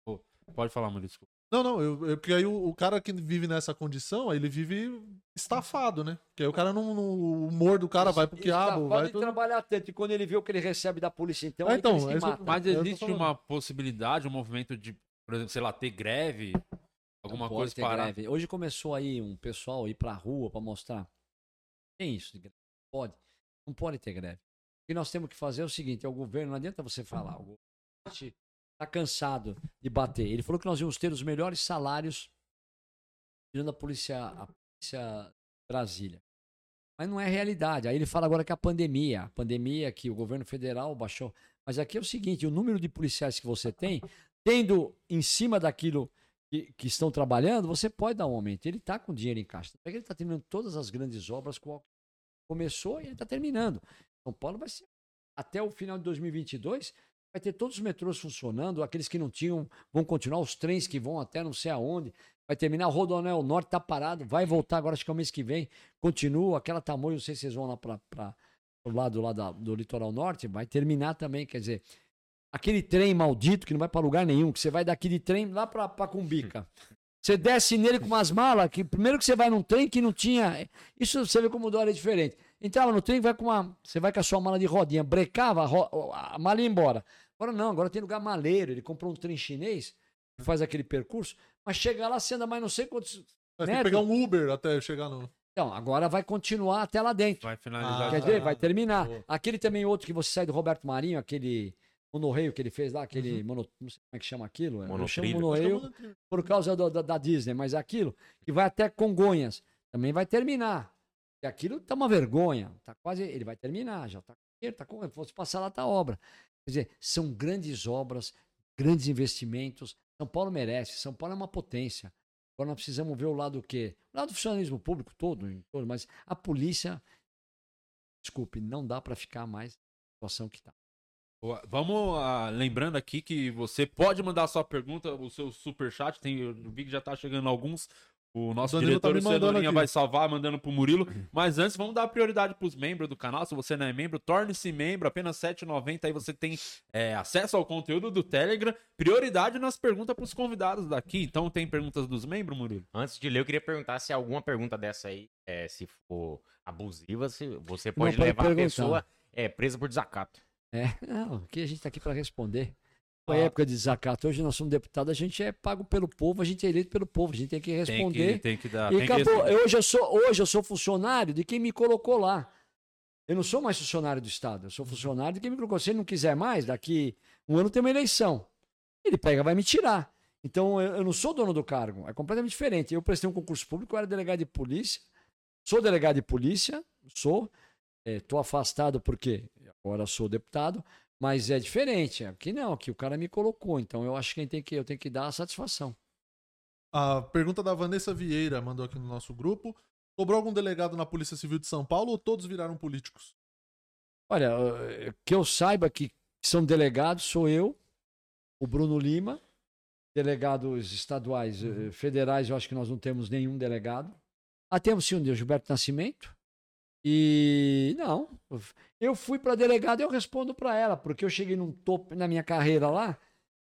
Ô, pode falar, Murilo, desculpa. Não, não, eu, eu- porque aí o, o cara que vive nessa condição, aí ele vive estafado, né? Porque aí o cara não. não- o humor do cara vai pro quiabo, vai pode tudo. trabalhar tanto. E quando ele vê o que ele recebe da polícia, então, É, então, que ele se é eu-. Mas tô existe uma possibilidade, um movimento de, por exemplo, sei lá, ter greve? Alguma coisa ter parar? greve. Hoje começou aí um pessoal ir pra rua pra mostrar. Tem isso de greve. Pode. Não pode ter greve. O que nós temos que fazer é o seguinte: é o governo, não adianta você falar. O governo está cansado de bater. Ele falou que nós íamos ter os melhores salários tirando a polícia, a polícia Brasília. Mas não é realidade. Aí ele fala agora que a pandemia, a pandemia que o governo federal baixou. Mas aqui é o seguinte: o número de policiais que você tem, tendo em cima daquilo que, que estão trabalhando, você pode dar um aumento. Ele está com dinheiro em caixa. Ele está terminando todas as grandes obras que começou e ele está terminando. São Paulo vai ser até o final de 2022 vai ter todos os metrôs funcionando, aqueles que não tinham vão continuar, os trens que vão até não sei aonde, vai terminar, o Rodoanel Norte está parado, vai voltar agora, acho que é o mês que vem, continua, aquela tamanho, não sei se vocês vão lá para o lado lá da- do litoral norte, vai terminar também, quer dizer, aquele trem maldito que não vai para lugar nenhum, que você vai daqui de trem lá para Cumbica. Você desce nele com umas malas, que primeiro que você vai num trem que não tinha. Isso você vê como o Dória é diferente. Entrava no trem, vai com uma. Você vai com a sua mala de rodinha, brecava, a, ro- a mala ia embora. Agora não, agora tem lugar maleiro. Ele comprou um trem chinês, que faz aquele percurso, mas chega lá, você anda mais não sei quantos. Mas tem que pegar um Uber até chegar no. Então, agora vai continuar até lá dentro. Vai finalizar. Ah, Quer dizer, vai terminar. boa. Aquele também outro que você sai do Roberto Marinho, aquele monorreio que ele fez lá, aquele mono, não sei como é que chama aquilo. Eu chamo Monotrilho. monorreio por causa do- da, da Disney, mas aquilo que vai até Congonhas também vai terminar. E aquilo tá uma vergonha, tá quase, ele vai terminar, já tá, tá com, fosse passar lá tá obra. Quer dizer, são grandes obras, grandes investimentos. São Paulo merece, São Paulo é uma potência. Agora nós precisamos ver o lado do quê? O lado do funcionalismo público todo, em todo, mas a polícia, desculpe, não dá para ficar mais na situação que tá. Vamos ah, lembrando aqui que você pode mandar a sua pergunta, o seu superchat. Tem, eu vi que já tá chegando alguns. O nosso tá diretor, o mandando Cenourinha, aqui. vai salvar, mandando pro Murilo. Mas antes, vamos dar prioridade pros membros do canal. Se você não é membro, torne-se membro. Apenas R$ 7,90. Aí você tem é, acesso ao conteúdo do Telegram. Prioridade nas perguntas pros convidados daqui. Então, tem perguntas dos membros, Murilo? Antes de ler, eu queria perguntar se alguma pergunta dessa aí, é, se for abusiva, se você pode pode levar a perguntar. pessoa é, presa por desacato. É, não, aqui a gente tá aqui para responder. Foi Ah. época de desacato. Hoje nós somos deputados, a gente é pago pelo povo, a gente é eleito pelo povo, a gente tem que Tem responder. que, tem que dar. e tem que acabou. receber. hoje, eu sou, hoje eu sou funcionário de quem me colocou lá. Eu não sou mais funcionário do Estado, eu sou funcionário de quem me colocou. Se ele não quiser mais, daqui um ano tem uma eleição. Ele pega, vai me tirar. Então eu, eu não sou dono do cargo, é completamente diferente. Eu prestei um concurso público, eu era delegado de polícia, sou delegado de polícia, sou. Estou afastado porque agora sou deputado, mas é diferente. Aqui não, aqui o cara me colocou. Então eu acho que, tem que eu tenho que dar a satisfação. A pergunta da Vanessa Vieira mandou aqui no nosso grupo. Sobrou algum delegado na Polícia Civil de São Paulo ou todos viraram políticos? Olha, eh, que eu saiba que são delegados, sou eu, o Bruno Lima, delegados estaduais, eh, federais, eu acho que nós não temos nenhum delegado. Ah, temos sim de Gilberto Nascimento. E não, eu fui para delegado e eu respondo para ela, porque eu cheguei num topo na minha carreira lá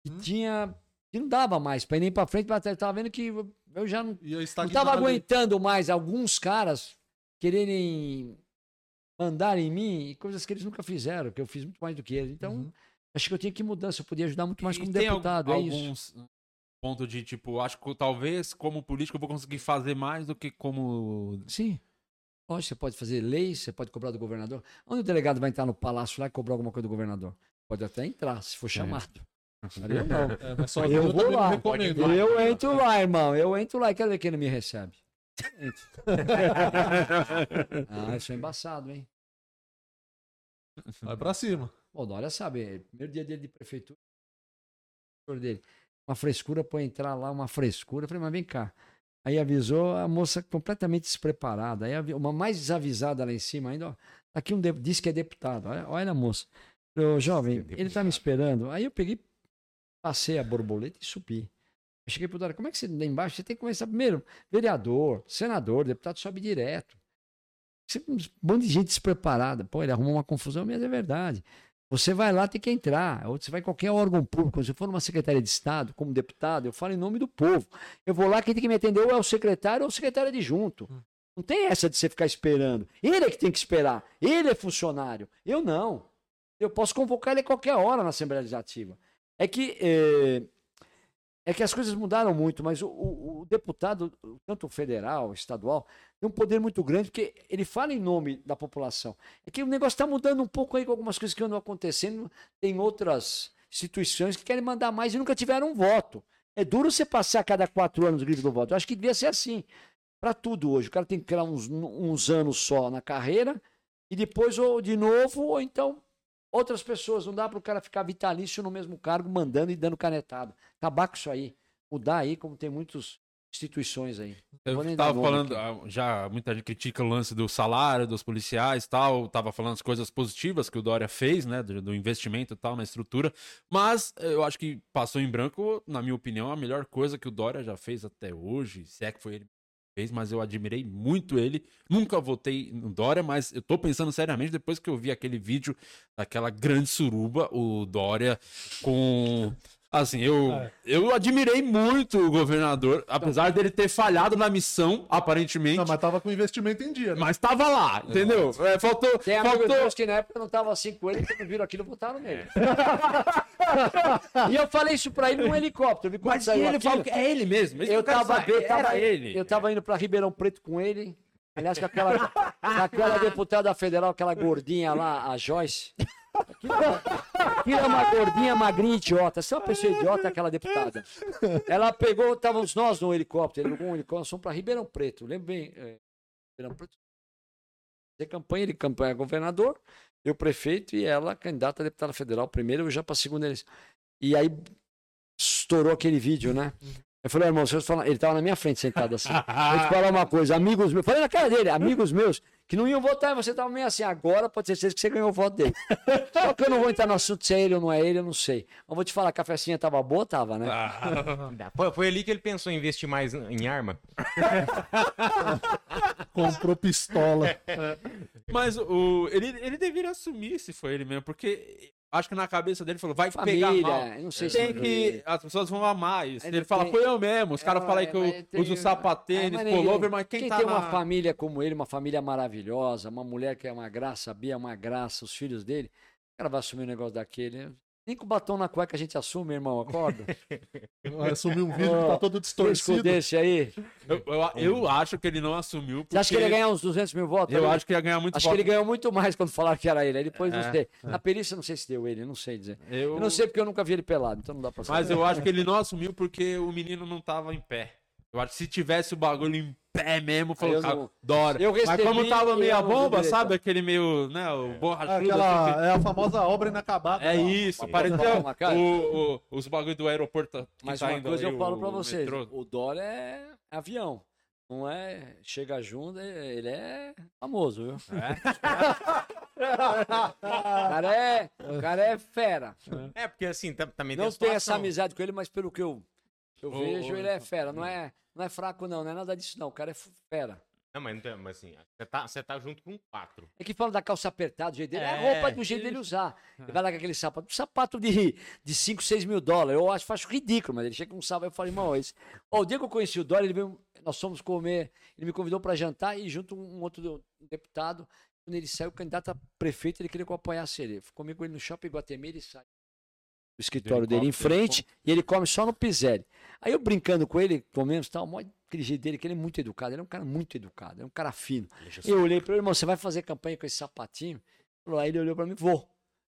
e Hum. tinha que não dava mais para ir nem para frente, mas eu tava vendo que eu já não E aí não estava ali. aguentando mais alguns caras quererem mandar em mim coisas que eles nunca fizeram, que eu fiz muito mais do que eles. Então, Uhum. acho que eu tinha que mudar, eu podia ajudar muito mais E como deputado, é isso. alguns pontos de tipo, acho que talvez como político eu vou conseguir fazer mais do que como. Sim. Lógico, você pode fazer leis, você pode cobrar do governador. Onde o delegado vai entrar no palácio lá e cobrar alguma coisa do governador? Pode até entrar, se for chamado. [laughs] Ali eu não. É, Eu eu vou lá. Eu entro lá, irmão. Eu entro lá e quero ver quem não me recebe. [laughs] Ah, eu sou embaçado, hein? Vai pra cima. O Dória sabe, primeiro dia dele de prefeitura, dele, uma frescura para entrar lá, uma frescura. Eu falei, mas vem cá. Aí avisou a moça completamente despreparada. Aí uma mais desavisada lá em cima ainda, ó. Aqui um de- diz que é deputado. Olha, olha a moça. Ô, jovem, ele tá me esperando. Aí eu peguei, passei a borboleta e subi. Eu cheguei pro Dória, como é que você, lá embaixo, você tem que começar primeiro, vereador, senador, deputado sobe direto. Você, um bando de gente despreparada. Pô, ele arrumou uma confusão, mas é verdade. Você vai lá, tem que entrar. Ou você vai em qualquer órgão público. Se eu for numa Secretaria de Estado, como deputado, eu falo em nome do povo. Eu vou lá, quem tem que me atender ou é o secretário ou o secretário adjunto. Não tem essa de você ficar esperando. Ele é que tem que esperar. Ele é funcionário. Eu não. Eu posso convocar ele a qualquer hora na Assembleia Legislativa. É que, é, é que as coisas mudaram muito, mas o, o- o deputado, tanto federal, estadual, tem um poder muito grande, porque ele fala em nome da população. É que o negócio está mudando um pouco aí com algumas coisas que andam acontecendo. Tem outras instituições que querem mandar mais e nunca tiveram um voto. É duro você passar cada quatro anos o grito do voto. Eu acho que devia ser assim. Para tudo hoje. O cara tem que criar uns, uns anos só na carreira e depois ou de novo, ou então outras pessoas. Não dá para o cara ficar vitalício no mesmo cargo, mandando e dando canetada. Acabar com isso aí. Mudar aí, como tem muitas instituições aí. Eu dar tava nome falando, aqui. ah, já muita gente critica o lance do salário dos policiais e tal, tava falando as coisas positivas que o Dória fez, né, do, do investimento e tal na estrutura, mas eh, eu acho que passou em branco, na minha opinião, a melhor coisa que o Dória já fez até hoje, se é que foi ele fez, mas eu admirei muito ele, nunca votei no Dória, mas eu tô pensando seriamente depois que eu vi aquele vídeo daquela grande suruba, o Dória com... Assim, eu, É. eu admirei muito o governador, apesar dele ter falhado na missão, aparentemente. Não, mas tava com investimento em dia, né? Mas tava lá, entendeu? É, faltou. Tem amigos faltou... meus que na época não estavam assim com ele, quando viram aquilo, votaram nele. [laughs] e eu falei isso pra ele num helicóptero. Vi quando Mas ele aquilo, fala que é ele mesmo. Isso eu tava, saber, eu tava, ele. eu tava indo pra Ribeirão Preto com ele. Aliás, com aquela, com aquela deputada federal, aquela gordinha lá, a Joyce. Aquilo, aquilo é uma gordinha magrinha idiota. Se é uma pessoa idiota, aquela deputada. Ela pegou, estávamos nós no helicóptero, ele um helicóptero, nós fomos pra Ribeirão Preto. Lembro bem, é, Ribeirão Preto. Fazer campanha, ele campanha governador, eu prefeito e ela candidata a deputada federal, primeiro eu já para segunda eleição. E aí estourou aquele vídeo, né? Eu falei, irmão, vocês falam, ele tava na minha frente sentado assim. [laughs] Vou te falar uma coisa, amigos meus, falei na cara dele, amigos meus, que não iam votar, e você tava meio assim, agora pode certeza que você ganhou o voto dele. [laughs] Só que eu não vou entrar no assunto se é ele ou não é ele, eu não sei. Mas vou te falar, a festinha tava boa, tava, né? Foi, foi ali que ele pensou em investir mais em arma. [laughs] Comprou pistola. Mas o, ele, ele deveria assumir se foi ele mesmo, porque acho que na cabeça dele falou, vai pegar Família, mal. eu não sei se Tem que. As pessoas vão amar isso. Ele Ele, fala, tem- foi eu mesmo. Os caras É, falam aí que eu tem- uso sapatênis, É, pullover, mas quem, tá tem na... uma família como ele, uma família maravilhosa, uma mulher que é uma graça, a Bia é uma graça, os filhos dele, o cara vai assumir um negócio daquele. Nem com batom na cueca a gente assume, irmão, acorda. [laughs] Vai assumir um vídeo que tá todo distorcido. desse aí. Eu, eu, eu acho que ele não assumiu. Porque Você acha que ele ia ganhar uns 200 mil votos? Eu ali? acho que ia ganhar muito Acho que ele ganhou muito mais quando falaram que era ele. Aí depois não É, sei. Na perícia não sei se deu ele, não sei dizer. Eu... Eu não sei porque eu nunca vi ele pelado, então não dá pra saber. Mas eu acho que ele não assumiu porque o menino não tava em pé. Eu acho que se tivesse o bagulho em pé mesmo, falou, cara, não- Dora. Eu Mas recebi como tava meia eu não bomba, sabe? Aquele meio, né, o borrachudo. assim, Aquela, é a famosa obra inacabada. É Não. isso, Mas pareceu posso falar, cara? o, o- os bagulhos do aeroporto. Mas tá uma coisa aí, eu falo pra vocês: metrô. o Dória é avião. Não é. Chega junto, ele é famoso, viu? [laughs] o, cara é, o cara é fera. É, porque assim, também Não tem tenho a essa amizade com ele, mas pelo que eu, eu vejo, ele é fera. Não é, não é fraco, não. Não é nada disso, não. O cara é fera. Não, mas, não tem- mas assim, você tá, você tá junto com quatro. É que fala da calça apertada, do jeito dele. É, É, roupa do jeito dele usar. Ele vai lá com aquele sapato. Um sapato de, de 5, 6 mil dólares. Eu acho, acho ridículo, mas ele chega com um sapato. Eu falei, irmão, esse. Ó, o dia que eu conheci o Dória, ele veio. Nós fomos comer. Ele me convidou para jantar e junto um outro deputado. Quando ele saiu, candidato a prefeito, ele queria que eu apoiasse ele. Fui comigo com ele no shopping Guatemi, ele sai do escritório dele em frente e ele come só no Piselli. Aí eu brincando com ele, comemos tal, mó aquele jeito dele, que ele é muito educado, ele é um cara muito educado, é um cara fino. Eu olhei para ele, irmão, você vai fazer campanha com esse sapatinho? Falou, Aí ele olhou para mim, vou.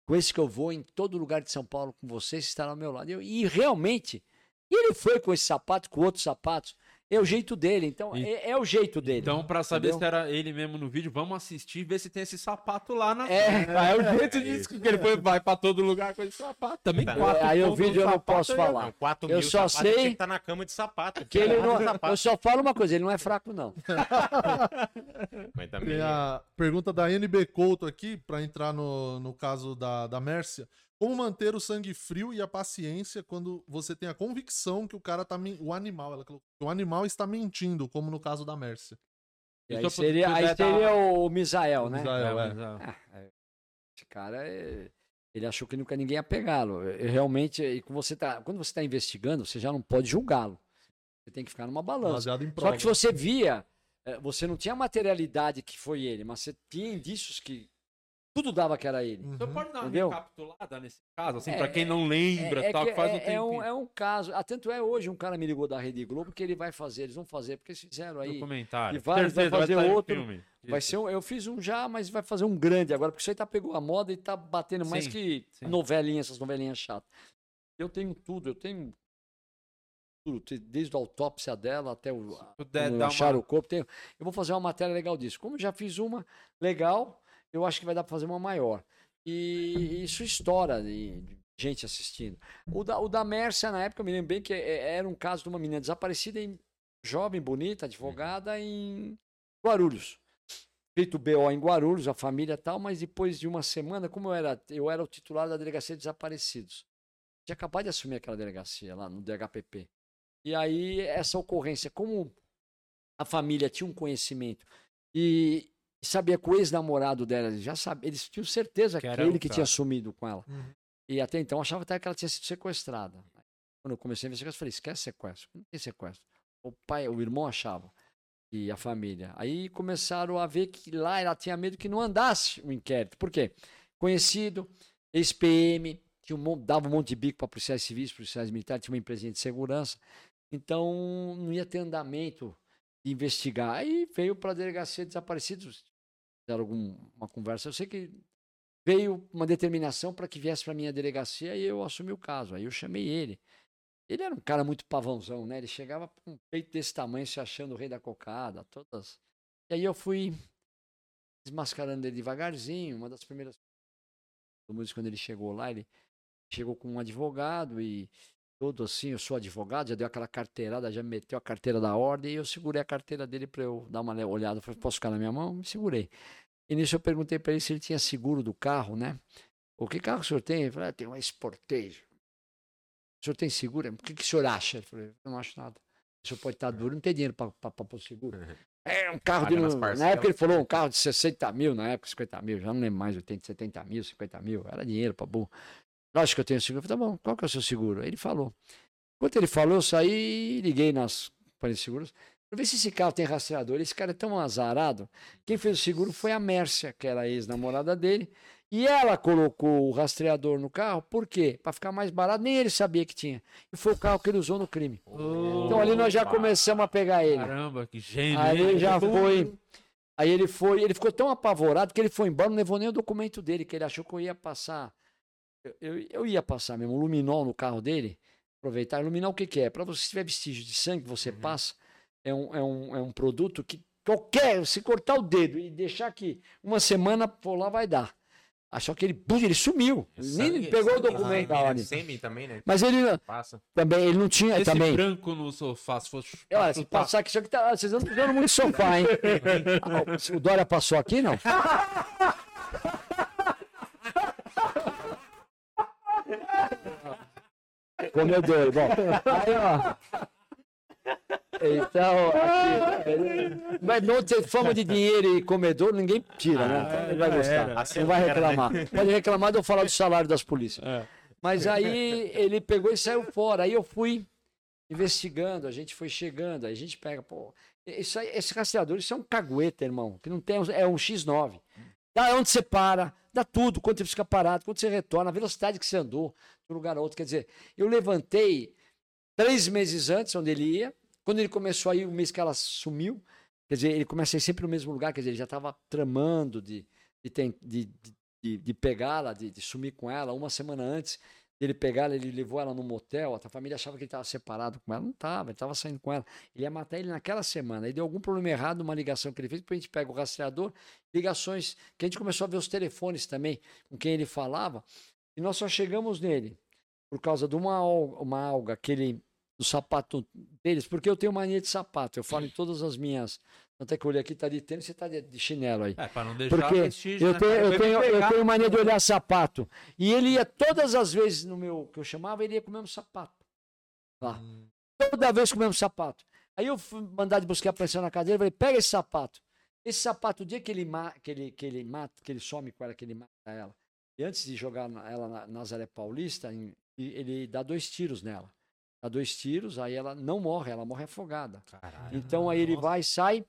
Com esse que eu vou em todo lugar de São Paulo com você, você estará ao meu lado. Eu- e realmente, ele foi com esse sapato, com outros sapatos. É o jeito dele, então E- é, é o jeito dele. Então, pra saber Entendeu? se era ele mesmo no vídeo, vamos assistir e ver se tem esse sapato lá na. É. [laughs] é o jeito disso que ele foi, vai pra todo lugar com esse sapato. Também Tá. quatro. Aí o vídeo eu não sapato posso é- falar. Não, 4 Eu mil só sei que estar na cama de sapato. Que ele não, Sapato. eu só falo uma coisa, ele não é fraco, não. [laughs] Mas também Tem a pergunta da NB Couto aqui, pra entrar no, no caso da, da Mércia. Como manter o sangue frio e a paciência quando você tem a convicção que o cara tá. O animal, ela colocou. O animal está mentindo, como no caso da Mércia. E aí Então, seria, aí dar- seria o Misael, né? Misael, É, é. mas, ah, Ah, é. Esse cara, é- ele achou que nunca ninguém ia pegá-lo. Eu Realmente, e quando você está quando você tá investigando, você já não pode julgá-lo. Você tem que ficar numa balança. Só que se você via, você não tinha a materialidade que foi ele, mas você tinha indícios que tudo dava que era ele. Uhum. Você pode dar uma Entendeu? recapitulada nesse caso, assim, É, pra quem não lembra, é, tal, que faz é, um é tempinho. um, é um caso. Ah, tanto é hoje, um cara me ligou da Rede Globo que ele vai fazer, eles vão fazer, porque eles fizeram aí. documentário. e vai Terceiro, fazer sair outro, filme. Vai Isso. ser um, eu fiz um já, mas vai fazer um grande agora, porque isso aí tá pegou a moda e tá batendo mais Sim, que sim. novelinha, essas novelinhas chatas. Eu tenho tudo, eu tenho desde a autópsia dela até o acharam uma- o corpo. eu vou fazer uma matéria legal disso. Como já fiz uma legal, eu acho que vai dar para fazer uma maior. E isso estoura de, gente assistindo. O da, o da Mércia, na época, eu me lembro bem que é- era um caso de uma menina desaparecida, em, jovem, bonita, advogada, em Guarulhos. Feito BO em Guarulhos, a família tal, mas depois de uma semana, como eu era, eu era o titular da delegacia de desaparecidos. Tinha acabado de assumir aquela delegacia lá no DHPP. E aí, essa ocorrência, como a família tinha um conhecimento e sabia que o ex-namorado dela, eles já sabia, eles tinham certeza Que que, era ele que cara. tinha sumido com ela. Uhum. E até então achava até que ela tinha sido sequestrada. Quando eu comecei a investigar, eu falei: esquece sequestro. Não tem sequestro. O pai, o irmão achava. E a família. Aí começaram a ver que lá ela tinha medo que não andasse o inquérito. Por quê? Conhecido, ex-PM, um dava um monte de bico para policiais civis, policiais militares, tinha uma empresinha de segurança. Então não ia ter andamento de investigar. Aí veio para a delegacia de desaparecidos. Fizeram alguma conversa. Eu sei que veio uma determinação para que viesse para minha delegacia e eu assumi o caso. Aí eu chamei ele. Ele era um cara muito pavãozão, né? Ele chegava com um peito desse tamanho, se achando o rei da cocada, todas. E aí eu fui desmascarando ele devagarzinho. Uma das primeiras coisas, quando ele chegou lá, ele chegou com um advogado e todo assim, eu sou advogado, já deu aquela carteirada, já meteu a carteira da ordem e eu segurei a carteira dele para eu dar uma olhada. Eu falei, posso ficar na minha mão? Me segurei. E nisso eu perguntei para ele se ele tinha seguro do carro, né? O que carro o senhor tem? Ele falou, ah, tem um Sportage. O senhor tem seguro? O que, que o senhor acha? Falei, eu não acho nada. O senhor pode estar duro, não tem dinheiro para pôr seguro. É um carro de. Na época ele falou um carro de 60 mil, na época 50 mil, já não lembro mais, 80, 70 mil, 50 mil. Era dinheiro para burro. Lógico que eu tenho seguro. Eu falei, tá bom, qual que é o seu seguro? Aí ele falou. Enquanto ele falou, eu saí e liguei nas companhias de seguros. Pra ver se esse carro tem rastreador. Esse cara é tão azarado. Quem fez o seguro foi a Mércia, que era a ex-namorada dele. E ela colocou o rastreador no carro, por quê? Para ficar mais barato, nem ele sabia que tinha. E foi o carro que ele usou no crime. Então ali nós já começamos a pegar ele. Caramba, que gênio. Aí ele já foi. Aí ele foi, ele ficou tão apavorado que ele foi embora, não levou nem o documento dele, que ele achou que eu ia passar. Eu, eu, eu ia passar mesmo, um luminol no carro dele. Aproveitar. Luminol o que, que é? Para você se tiver vestígio de sangue, você passa. É um, é, um, é um produto que qualquer, se cortar o dedo e deixar aqui uma semana, por lá vai dar. Achou que ele, ele sumiu. Nem Sangue- pegou o sangue, documento da. Sêmen também, né? Mas ele Passa. também, ele não tinha Esse também. branco no sofá, se fosse. Olha, se passar aqui, isso aqui tá, vocês não estão usando muito sofá, hein? [laughs] Ah, o Dória passou aqui, não? [laughs] Comedor, bom. Aí, ó. Então, aqui, mas não ter fama de dinheiro e comedor, ninguém tira, né? Então ele vai gostar. Não vai reclamar. Pode reclamar de eu falar do salário das polícias. Mas aí ele pegou e saiu fora. Aí eu fui investigando, a gente foi chegando, aí a gente pega, pô, isso aí, esse rastreador, isso é um cagueta, irmão, que não tem, é um X9. Dá onde você para, dá tudo, quando você fica parado, quando você retorna, a velocidade que você andou de um lugar a outro. Quer dizer, eu levantei três meses antes, onde ele ia, quando ele começou aí, o mês que ela sumiu, quer dizer, ele começa a ir sempre no mesmo lugar, quer dizer, ele já estava tramando de, de, de, de, de- pegá-la, de, de sumir com ela uma semana antes. Ele pegar ele levou ela no motel, a família achava que ele estava separado com ela. Não estava, ele estava saindo com ela. Ele ia matar ele naquela semana. Aí deu algum problema errado numa ligação que ele fez, depois a gente pega o rastreador, ligações, que a gente começou a ver os telefones também, com quem ele falava, e nós só chegamos nele por causa de uma uma alga que ele do sapato deles, porque eu tenho mania de sapato. Eu falo em todas as minhas. Tanto é que eu olhei aqui, tá de tênis, você tá de, de chinelo aí. É, pra não deixar Porque vestígio, eu né? tenho, eu, tenho, eu tenho mania de olhar sapato. E ele ia todas as vezes no meu que eu chamava, ele ia com o mesmo sapato. Lá. Hum. Toda vez com o mesmo sapato. Aí eu fui mandar de buscar a pressão na cadeira, falei, pega esse sapato. Esse sapato, o dia que ele, ma que ele, que ele mata, que ele some com ela, que ele mata ela, e antes de jogar ela na Nazaré Paulista, ele dá dois tiros nela. Dá dois tiros, aí ela não morre, ela morre afogada. Caralho. Então aí ele vai, sai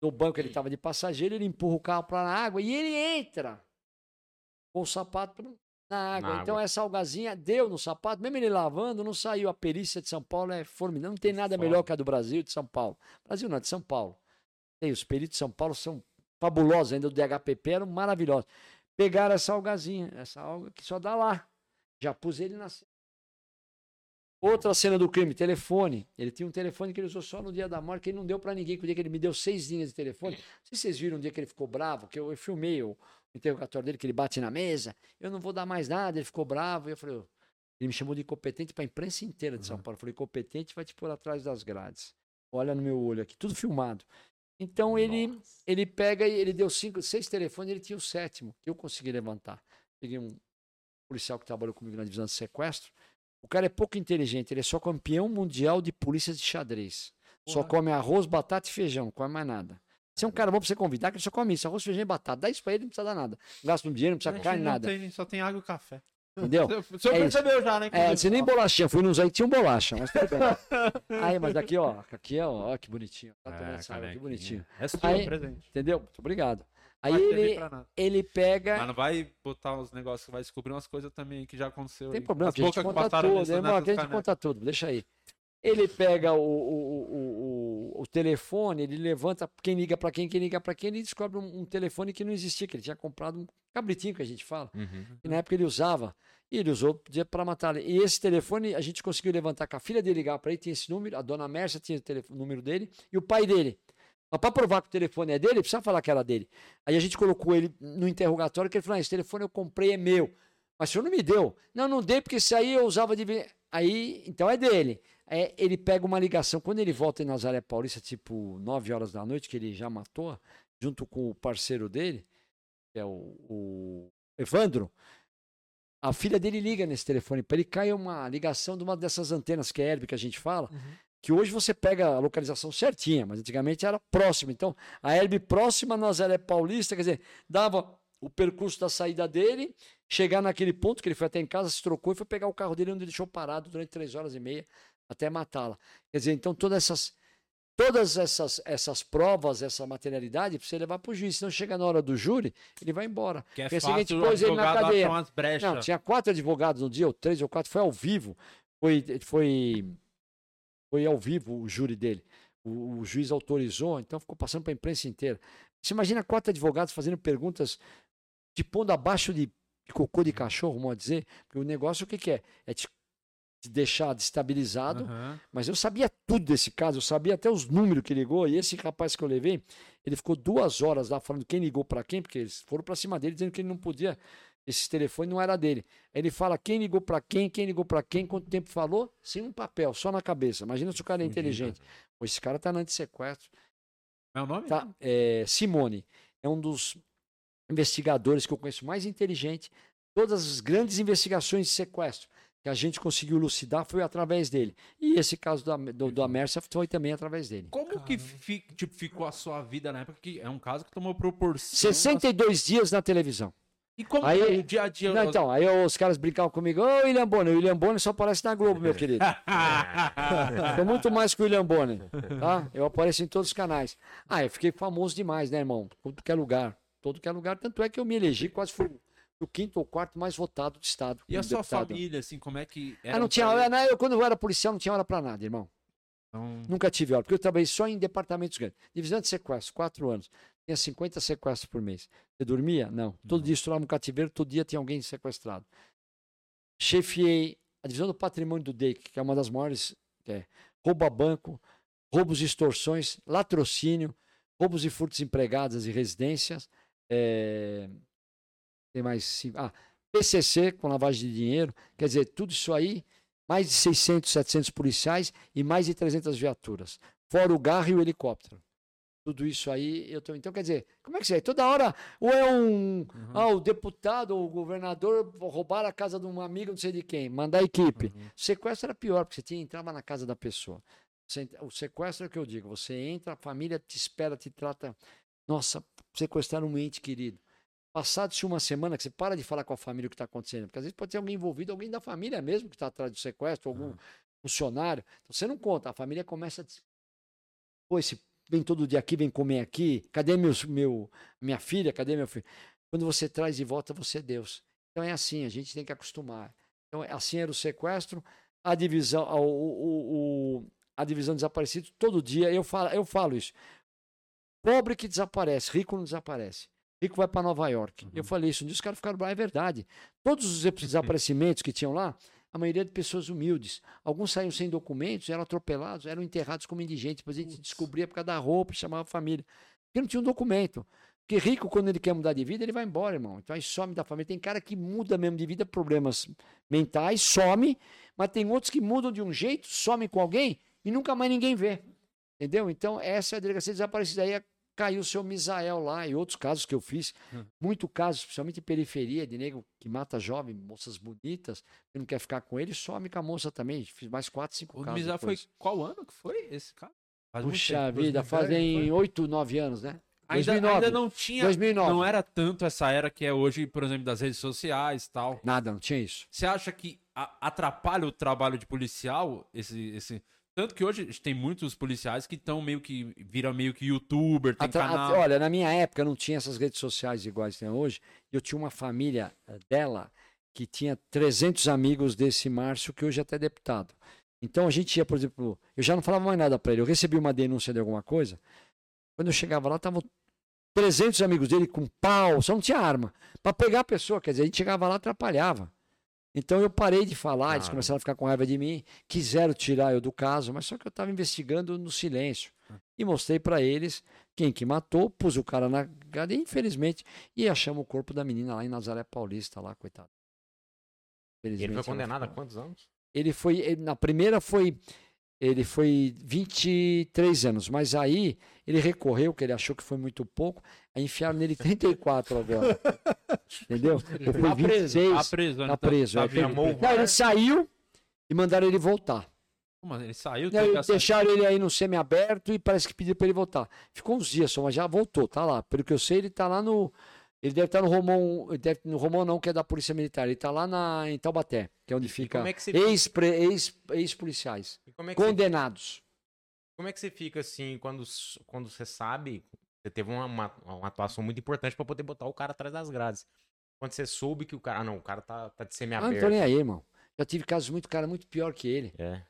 do banco, ele estava de passageiro, ele empurra o carro para a água e ele entra com o sapato na água. Na então água. essa algazinha deu no sapato, mesmo ele lavando, não saiu. A perícia de São Paulo é formidável. Não tem nada Foda. melhor que a do Brasil de São Paulo. Brasil não, é de São Paulo. Tem, os peritos de São Paulo são fabulosos, ainda o DHPP eram maravilhosos. Pegaram essa algazinha, essa alga que só dá lá. Já pus ele na. Outra cena do crime, telefone. Ele tinha um telefone que ele usou só no dia da morte, que ele não deu pra ninguém, que o dia que ele me deu seis linhas de telefone. Não sei se vocês viram um dia que ele ficou bravo, que eu, eu filmei o, interrogatório dele, que ele bate na mesa. Eu não vou dar mais nada, ele ficou bravo. E eu falei, ele me chamou de incompetente pra imprensa inteira de São Paulo. Eu falei, incompetente vai te pôr atrás das grades. Olha no meu olho aqui, tudo filmado. Então ele, ele pega e ele deu cinco, seis telefones, ele tinha o sétimo, que eu consegui levantar. Peguei um policial que trabalhou comigo na divisão de sequestro. O cara é pouco inteligente, ele é só campeão mundial de polícia de xadrez. Só Porra. come arroz, batata e feijão, não come mais nada. Você é um cara bom pra você convidar, que ele só come isso, arroz, feijão e batata. Dá isso pra ele, não precisa dar nada. Gasta um dinheiro, não precisa Gente, carne, nada. tem- só tem água e café. Entendeu? [laughs] O senhor É isso. percebeu já, né? É, você nem bolachinha, fui nos aí tinha um bolacha, mas tudo bem. [laughs] Aí, mas daqui, ó, aqui, ó, ó, que bonitinho. Tá tomando É, essa água, que bonitinho. É seu Aí- presente. Entendeu? Muito obrigado. Aí ele, ele pega. Mas não vai botar uns negócios, vai descobrir umas coisas também que já aconteceu. Tem aí. problema, As a gente conta tudo, nessas- irmão, nessas que a gente conta tudo, deixa aí. Ele pega o, o, o, o, o telefone, ele levanta quem liga pra quem, quem liga pra quem, ele descobre um, um telefone que não existia, que ele tinha comprado um cabritinho que a gente fala. Uhum. E na época ele usava, e ele usou para matar. E esse telefone a gente conseguiu levantar com a filha dele ligar para ele, tinha esse número, a dona Mércia tinha o, telefone, o número dele, e o pai dele. Mas para provar que o telefone é dele, precisa falar que era dele. Aí a gente colocou ele no interrogatório, que ele falou: ah, esse telefone eu comprei, é meu. Mas o senhor não me deu. Não, não dei, porque isso aí eu usava de. Aí, então é dele. É, ele pega uma ligação. Quando ele volta em Nazaré Paulista, tipo 9 horas da noite, que ele já matou, junto com o parceiro dele, que é o, o Evandro, a filha dele liga nesse telefone para ele cai uma ligação de uma dessas antenas que é Herb que a gente fala, que hoje você pega a localização certinha, mas antigamente era próxima. Então, a Herb próxima a Nazaré Paulista, quer dizer, dava o percurso da saída dele, chegar naquele ponto que ele foi até em casa, se trocou e foi pegar o carro dele onde ele deixou parado durante três horas e meia até matá-la. Quer dizer, então todas essas todas essas, essas provas, essa materialidade, precisa levar para o juiz. Se não chega na hora do júri, ele vai embora. Que é Porque fácil, a gente o pôs ele na cadeia. Não, tinha quatro advogados no dia, ou três ou quatro, foi ao vivo. Foi, foi, foi ao vivo o júri dele. O, o juiz autorizou, então ficou passando para a imprensa inteira. Você imagina quatro advogados fazendo perguntas te pondo abaixo de, de cocô de cachorro, vamos dizer. Porque o negócio o que, que é? É te, te deixar destabilizado. Aham. Mas eu sabia tudo desse caso, eu sabia até os números que ligou. E esse rapaz que eu levei, ele ficou duas horas lá falando quem ligou para quem, porque eles foram para cima dele dizendo que ele não podia, esse telefone não era dele. Aí ele fala quem ligou para quem, quem ligou para quem, quanto tempo falou, sem um papel, só na cabeça. Imagina se o cara é inteligente. Pô, esse cara tá na antissequestro. É o nome? Tá? É, Simone é um dos investigadores que eu conheço mais inteligente. Todas as grandes investigações de sequestro que a gente conseguiu elucidar foi através dele. E esse caso da, do, do Amércia foi também através dele. Como que fi- tipo, ficou a sua vida na época? Que é um caso que tomou proporção. 62 dias na televisão. E como Aí- é o dia a dia? Não, então, aí os caras brincavam comigo, ô William Bonner, o William Bonner só aparece na Globo, meu querido. [laughs] Sou muito mais que o William Bonner, tá? Eu apareço em todos os canais. Ah, eu fiquei famoso demais, né, irmão? Todo que é lugar. Todo que é lugar. Tanto é que eu me elegi, quase fui o quinto ou quarto mais votado do Estado. E a como sua deputado. família, assim, como é que. Ah, não tinha hora, não, eu, quando eu era policial, não tinha hora pra nada, irmão. Então, Nunca tive hora, porque eu trabalhei só em departamentos grandes. Divisão de sequestro, quatro anos. Tinha 50 sequestros por mês. Você dormia? Não. Todo dia estourava um cativeiro, todo dia tinha alguém sequestrado. chefiei a divisão do patrimônio do DEIC, que é uma das maiores, que é roubo a banco, roubos e extorsões, latrocínio, roubos e furtos empregadas e residências, é, tem mais cinco, ah, PCC com lavagem de dinheiro, quer dizer, tudo isso aí, mais de 600, 700 policiais e mais de 300 viaturas, fora o garro e o helicóptero. Tudo isso aí, eu tô, então quer dizer, como é que você é? Toda hora, ou é um, Uhum. ah, o deputado ou o governador roubar a casa de um amigo, não sei de quem, mandar a equipe. Uhum. Sequestro era pior, porque você tinha, entrava na casa da pessoa. Você o sequestro é o que eu digo, você entra, a família te espera, te trata. Nossa, sequestrar um ente querido. Passado-se uma semana que você para de falar com a família o que está acontecendo, porque às vezes pode ter alguém envolvido, alguém da família mesmo que está atrás do sequestro, algum funcionário. Então você não conta, a família começa a. Pô, esse vem todo dia aqui, vem comer aqui, cadê meus, meu, minha filha, cadê meu filho? Quando você traz de volta, você é Deus. Então é assim, a gente tem que acostumar. Então, assim era o sequestro, a divisão, o, o- o- a divisão de desaparecidos, todo dia eu falo, eu falo isso. Pobre que desaparece, rico não desaparece. Rico vai para Nova York. Eu falei isso, um dia os caras ficaram bravos, é verdade. Todos os [laughs] desaparecimentos que tinham lá, a maioria de pessoas humildes. Alguns saíram sem documentos, eram atropelados, eram enterrados como indigentes. Depois a gente descobria por causa da roupa, chamava a família. Porque não tinha um documento. Porque rico, quando ele quer mudar de vida, ele vai embora, irmão. Então aí some da família. Tem cara que muda mesmo de vida, problemas mentais, some, mas tem outros que mudam de um jeito, somem com alguém e nunca mais ninguém vê. Entendeu? Então, essa é a delegacia desaparecida. Aí caiu o seu Misael lá e outros casos que eu fiz. Hum. Muito casos, principalmente em periferia, de nego que mata jovem, moças bonitas, que não quer ficar com ele, some com a moça também. Fiz mais quatro, cinco O casos. Mizar foi depois. qual ano que foi esse cara? Faz Puxa tempo. vida, 2010, fazem foi? oito, nove anos, né? Ainda, 2009. ainda não tinha. 2009. Não era tanto essa era que é hoje, por exemplo, das redes sociais e tal. Nada, não tinha isso. Você acha que atrapalha o trabalho de policial? Esse, esse... Tanto que hoje tem muitos policiais que estão meio que. viram meio que youtuber, tem Atra- canal. Olha, na minha época não tinha essas redes sociais iguais que tem hoje. Eu tinha uma família eh, dela que tinha 300 amigos desse Márcio, que hoje é até deputado. Então a gente ia, por exemplo, eu já não falava mais nada para ele. Eu recebi uma denúncia de alguma coisa. Quando eu chegava lá, estavam 300 amigos dele com pau, só não tinha arma. Para pegar a pessoa, quer dizer, a gente chegava lá atrapalhava. Então eu parei de falar, eles Claro. começaram a ficar com raiva de mim, quiseram tirar eu do caso, mas só que eu estava investigando no silêncio. E mostrei para eles quem que matou, pus o cara na cadeia, infelizmente, e achamos o corpo da menina lá em Nazaré Paulista, lá, coitado. Ele foi condenado a quantos anos? Ele foi, ele- na primeira foi, ele foi 23 anos, mas aí ele recorreu, que ele achou que foi muito pouco, aí enfiaram nele 34 agora. [laughs] Entendeu? Ele foi Tá preso, 26, tá preso, né? tá preso. Tá é, vivo. Chamou o Não, ele saiu e mandaram ele voltar. Assim? Ele saiu, Não, deixaram ele aí no semi-aberto e parece que pediram para ele voltar. Ficou uns dias só, mas já voltou, tá lá. Pelo que eu sei, ele tá lá no. Ele deve estar no Romão. Ele deve, no Romão não, que é da Polícia Militar. Ele tá lá na, em Taubaté, que é onde fica é você ex- ex-policiais. E como é que você condenados. Como é que você fica assim quando, quando você sabe? Você teve uma, uma, uma atuação muito importante pra poder botar o cara atrás das grades. Quando você soube que o cara. Ah, não, o cara tá, tá de Ah, não tô semi-aberto. nem aí, irmão. Já tive casos muito, cara, muito pior que ele. É.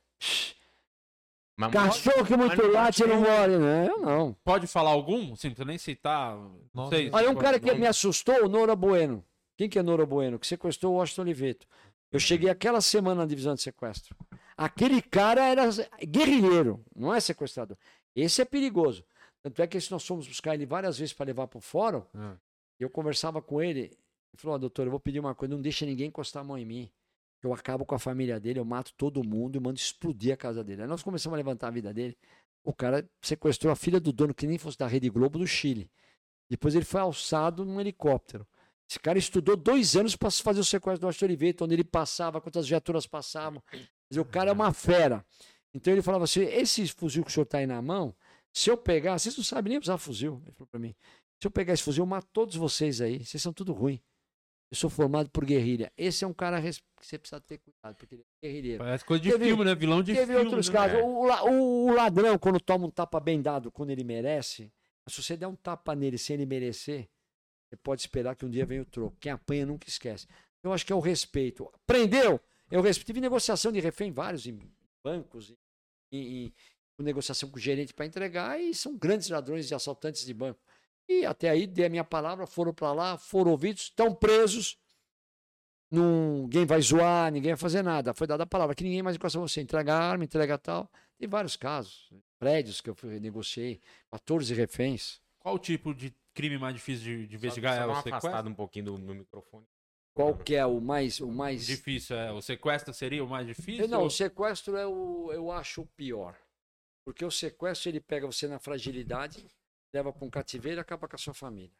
Mas Cachorro que muito late não mora, né? Eu não. Pode falar algum? Sim, não precisa nem citar. Não sei. Olha, um cara que me assustou, o Nora Bueno. Quem que é Nora Bueno? Que sequestrou o Washington Oliveto. Eu cheguei aquela semana na divisão de sequestro. Aquele cara era guerrilheiro, não é sequestrador. Esse é perigoso. Tanto é que se nós fomos buscar ele várias vezes para levar para o fórum, Ah. eu conversava com ele. Ele falou: ó, doutor, eu vou pedir uma coisa, não deixa ninguém encostar a mão em mim. Eu acabo com a família dele, eu mato todo mundo e mando explodir a casa dele. Aí nós começamos a levantar a vida dele. O cara sequestrou a filha do dono, que nem fosse da Rede Globo do Chile. Depois ele foi alçado num helicóptero. Esse cara estudou dois anos para fazer o sequestro do Astro Oliveto, onde ele passava, quantas viaturas passavam. O cara é uma fera. Então ele falava assim: esse fuzil que o senhor está aí na mão, se eu pegar, vocês não sabem nem usar fuzil. Ele falou para mim: se eu pegar esse fuzil, eu mato todos vocês aí. Vocês são tudo ruim. Eu sou formado por guerrilha. Esse é um cara que você precisa ter cuidado, porque ele é guerrilheiro. Parece coisa de Teve- filme, né? Vilão de Teve filme. outros né? casos. O, o- o ladrão, quando toma um tapa bem dado, quando ele merece, se você der um tapa nele sem ele merecer, você pode esperar que um dia venha o troco. Quem apanha nunca esquece. Eu acho que é o respeito. Prendeu? Eu respeito. Tive negociação de refém vários em bancos, em, em- em- negociação com o gerente para entregar, e são grandes ladrões e assaltantes de banco. E até aí, dei a minha palavra, foram para lá, foram ouvidos, estão presos. ninguém vai zoar, ninguém vai fazer nada. Foi dada a palavra que ninguém mais encosta você. Entrega arma, entrega tal. Tem vários casos. Prédios que eu fui- negociei, 14 reféns. Qual o tipo de crime mais difícil de, de Só- investigar? só é dá o sequestro? um pouquinho do, do microfone. Qual que é o mais. O mais... Difícil, é. O sequestro seria o mais difícil? Não, ou- o sequestro é o, eu acho o pior. Porque o sequestro ele pega você na fragilidade, leva para um cativeiro e acaba com a sua família.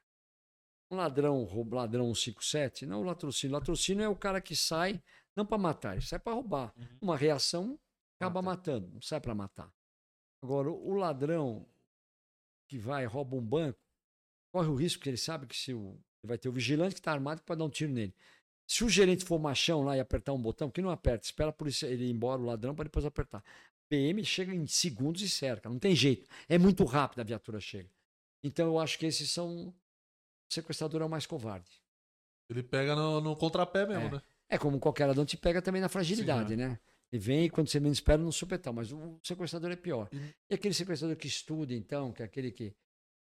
Um ladrão, roubo, ladrão 157, não o latrocínio. O latrocínio é o cara que sai, não para matar, ele sai para roubar. Uhum. Uma reação acaba Mata. matando, não sai para matar. Agora, o ladrão que vai rouba um banco, corre o risco, porque ele sabe que se o, ele vai ter o vigilante que está armado que pode dar um tiro nele. Se o gerente for machão lá e apertar um botão, que não aperta, espera polícia ele ir embora, o ladrão, para depois apertar. PM chega em segundos e cerca, não tem jeito. É muito rápido a viatura chega. Então eu acho que esses são. O sequestrador é o mais covarde. Ele pega no, no contrapé mesmo, É. né? É como qualquer ladrão te pega também na fragilidade, né? Ele vem quando você menos espera no supetão, mas o sequestrador é pior. E- E aquele sequestrador que estuda, então, que é aquele que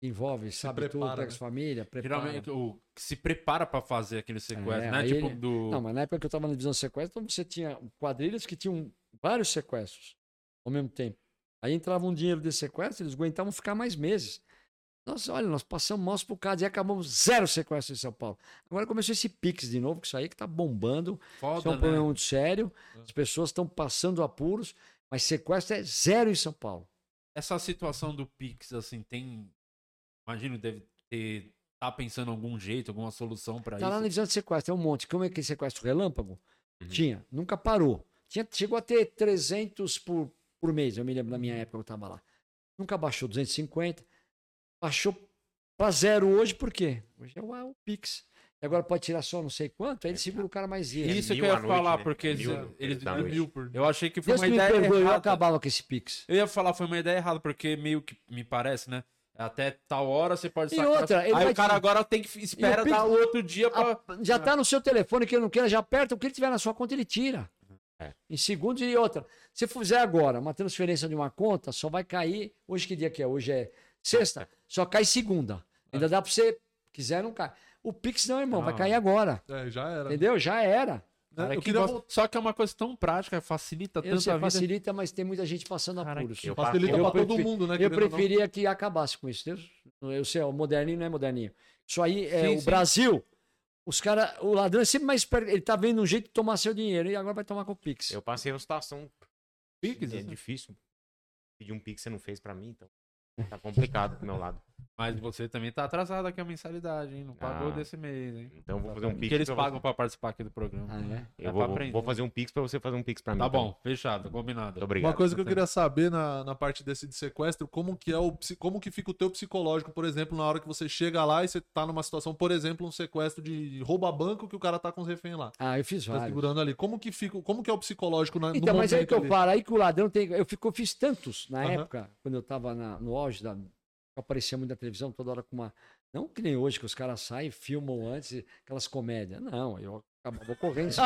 envolve, sabe tudo, prepara, pega né? as famílias, prepara. Geralmente, o que se prepara pra fazer aquele sequestro, É, né? Tipo ele- do. Não, mas na época que eu estava na divisão sequestro, você tinha quadrilhas que tinham vários sequestros ao mesmo tempo. Aí entrava um dinheiro desse sequestro, eles aguentavam ficar mais meses. Nossa, olha, nós passamos mãos por casa e acabamos zero sequestros em São Paulo. Agora começou esse Pix de novo, que isso aí que tá bombando. Foda, Isso é um né? problema muito sério. As pessoas estão passando apuros, mas sequestro é zero em São Paulo. Essa situação do Pix, assim, tem. Imagino, deve ter. Tá pensando em algum jeito, alguma solução pra Tá lá na isso. divisão de sequestro, é um monte. Como é que sequestro relâmpago? Uhum. Tinha, nunca parou. Tinha, chegou a ter 300 por, por mês, eu me lembro na minha época que eu estava lá. Nunca baixou 250. Baixou para zero hoje, por quê? Hoje é o, é o Pix. E agora pode tirar só não sei quanto, aí ele segura o cara mais. É Isso que mil eu ia noite, falar, né? porque eles, Mil eles- da noite. Mil por eu achei que foi Deus uma que me ideia perdoe, eu errada. acabava com esse Pix. Eu ia falar, foi uma ideia errada, porque meio que me parece, né? Até tal hora você pode E sacar. outra, ele Aí vai o cara te- agora tem que espera Pix- dar o outro dia pra. Já tá no seu telefone, que ele não queira, já aperta, o que ele tiver na sua conta, ele tira. É. Em segundos e outra. Se fizer agora uma transferência de uma conta, só vai cair. Hoje que dia que é? Hoje é sexta, só cai segunda. Ainda dá pra você. Quiser, não cai. O Pix não, irmão, vai cair agora. É, já era. Entendeu? Já era. Né? Cara, Eu que gosta-. Só que é uma coisa tão prática, facilita Eu tanto sei, a vida. facilita, mas tem muita gente passando Cara, apuros. eu- Facilita eu pra todo mundo, né? Eu preferia que acabasse com isso. Deus, eu sei, o moderninho não é moderninho. Isso aí é Sim, o sim. Brasil. Os cara, o ladrão é sempre mais esperto. Ele tá vendo um jeito de tomar seu dinheiro e agora vai tomar com o Pix. Eu passei uma situação Pix, é assim. difícil. Pedir um pix você não fez pra mim, então tá complicado do meu lado. Mas você também tá atrasado aqui a mensalidade, hein? Não pagou Ah. desse mês, hein? Então eu vou fazer um pix. que eles pra pagam você. pra participar aqui do programa. Ah, é? É Eu pra vou, vou- aprender. vou fazer um pix pra você fazer um pix pra mim. Tá bom, fechado, combinado. Muito obrigado. Uma coisa que eu Tá queria saber na, na parte desse de sequestro, como que é o como que fica o teu psicológico, por exemplo, na hora que você chega lá e você tá numa situação, por exemplo, um sequestro de rouba banco que o cara tá com os reféns lá. Ah, eu fiz Tá vários. segurando ali. Como que fica, como que é o psicológico na, Então, no mas aí que eu ali? falo, aí que o ladrão tem. Eu, fico, eu fiz tantos na Aham. época, quando eu tava na- no auge da. Aparecia muito na televisão, toda hora com uma. Não que nem hoje, que os caras saem, filmam antes, aquelas comédias. Não, eu acabava ocorrência.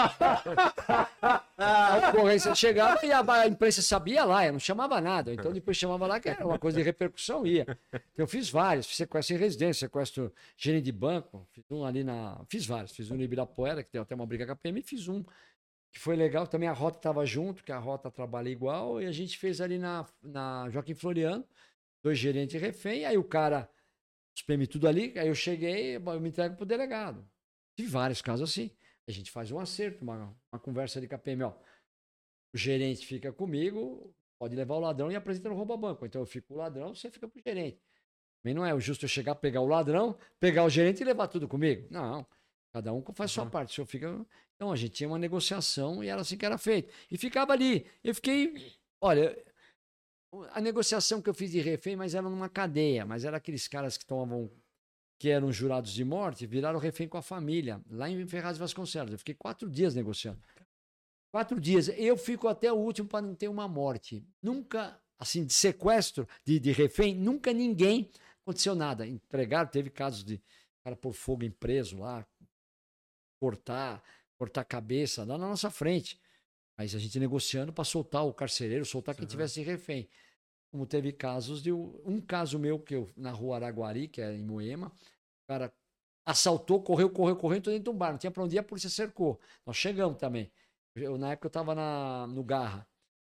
a ocorrência chegava e a, a imprensa sabia lá, eu não chamava nada. Então depois chamava lá, que era uma coisa de repercussão, ia. Então, eu fiz vários, fiz sequestro em residência, sequestro gerente de banco, fiz um ali na. Fiz vários, fiz um no Ibirapuera, que deu até uma briga com a PM, e fiz um que foi legal. Também a Rota estava junto, que a Rota trabalha igual, e a gente fez ali na, na Joaquim Floriano, dois gerentes de refém, aí o cara, PM tudo ali, aí eu cheguei, eu me entrego pro delegado. Tive vários casos assim. A gente faz um acerto, uma, uma conversa ali com a PM, ó. O gerente fica comigo, pode levar o ladrão e apresenta no rouba banco. Então eu fico com o ladrão, você fica pro gerente. Também não é o justo eu chegar, pegar o ladrão, pegar o gerente e levar tudo comigo. Não. Cada um faz sua parte. O senhor fica. Então a gente tinha uma negociação e era assim que era feito. E ficava ali. Eu fiquei. Olha, a negociação que eu fiz de refém, mas era numa cadeia, mas era aqueles caras que tomavam. que eram jurados de morte, viraram refém com a família, lá em Ferraz de Vasconcelos. Eu fiquei quatro dias negociando. Quatro dias. Eu fico até o último para não ter uma morte. Nunca, assim, de sequestro, de, de refém, nunca ninguém aconteceu nada. Entregaram, teve casos de cara pôr fogo em preso lá, cortar, cortar a cabeça lá na nossa frente. Mas a gente negociando para soltar o carcereiro, soltar quem Uhum. tivesse refém. Como teve casos de um caso meu que eu na rua Araguari, que é em Moema, o cara assaltou, correu, correu, correu, entrou dentro de um bar. Não tinha pra onde ir, a polícia cercou. Nós chegamos também. Eu, na época eu tava na, no Garra.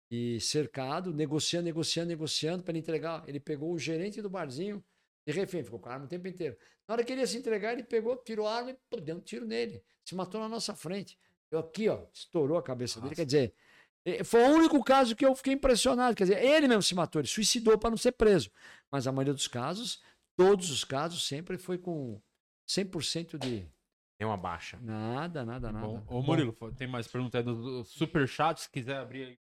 E cercado, negociando, negociando, negociando para ele entregar. Ele pegou o gerente do barzinho de refém, ficou com a arma o tempo inteiro. Na hora que ele ia se entregar, ele pegou, tirou a arma e pô, deu um tiro nele. Se matou na nossa frente. Eu aqui, ó, estourou a cabeça dele. Quer dizer, eh, foi o único caso que eu fiquei impressionado. Quer dizer, ele mesmo se matou, ele suicidou para não ser preso. Mas a maioria dos casos, todos os casos, sempre foi com 100% de Tem uma baixa. nada, nada, nada. Bom, ô Murilo, tem mais pergunta aí do, Superchat, se quiser abrir aí.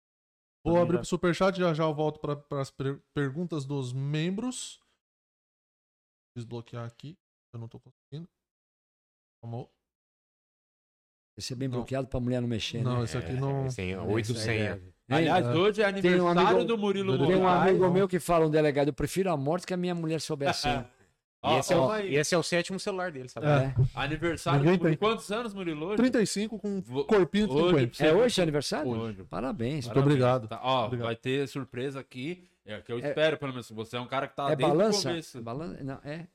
Vou abrir já- pro superchat já já eu volto para as perguntas dos membros. Desbloquear aqui. Eu não tô conseguindo. Vamos. Esse é bem Não. bloqueado pra mulher não mexer, Não, né? aqui não. Tem É, 8 isso aí senha. é. Aliás, É. hoje é Tem um aniversário amigo- do Murilo Tem Tem um Moraes. amigo meu que fala, um delegado, eu prefiro a morte que a minha mulher souber assim. [laughs] E esse, é ó, o, e esse é o sétimo celular dele, sabe? É. Aniversário Ninguém Murilo. tem. Quantos anos, Murilo? Hoje? 35 com corpinho de hoje 50. pra você É hoje aniversário? Hoje. Parabéns. Muito obrigado. Tá, ó, Obrigado. vai ter surpresa aqui. É que eu É- espero, pelo menos. Você é um cara que tá É desde balança? o começo. Balan- Não, é.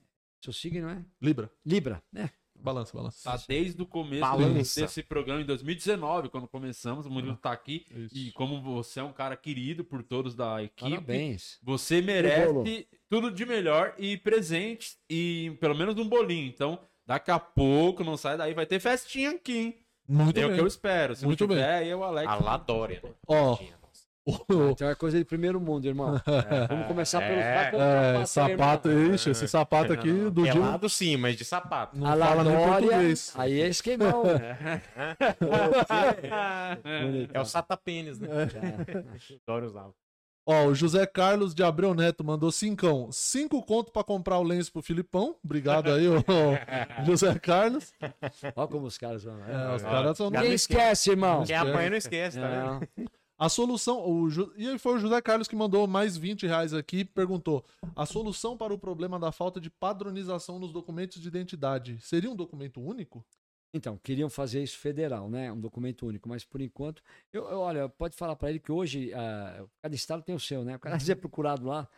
Seu signo é? Libra. Libra. É. Balança, balança. Tá desde o começo Balança. desse programa, em 2019, quando começamos. O Murilo tá aqui. Isso. E como você é um cara querido por todos da equipe, Parabéns. você merece tudo de melhor e presente e pelo menos um bolinho. Então, daqui a pouco, não sai daí, vai ter festinha aqui, hein? Muito é o bem. que eu espero. Se Muito não bem. tiver, aí é o Alex. A Ladória, né? Ó, nossa. O- Então é coisa de primeiro mundo, irmão. [laughs] Vamos começar pelo É, pelo é, sapato, sapato, irmão. ixi, esse sapato aqui do Dilma Pelado sim, mas de sapato. não A fala nem português. aí é esquemão. É o satapênis, né? [laughs] Adoro usar. Ó, o José Carlos de Abreu Neto mandou cincão. Cinco conto pra comprar o lenço pro Filipão. Obrigado aí, ô, [laughs] José Carlos. Olha como os caras vão. É, os Ó, caras são... Ninguém esquece, irmão. Quem apanha não esquece, tá vendo? A solução... O E foi o José Carlos que mandou mais 20 reais aqui e perguntou. A solução para o problema da falta de padronização nos documentos de identidade seria um documento único? Então, queriam fazer isso federal, né? Um documento único, mas por enquanto, eu, eu- olha, pode falar para ele que hoje ah, cada estado tem o seu, né? O cara [laughs] é procurado lá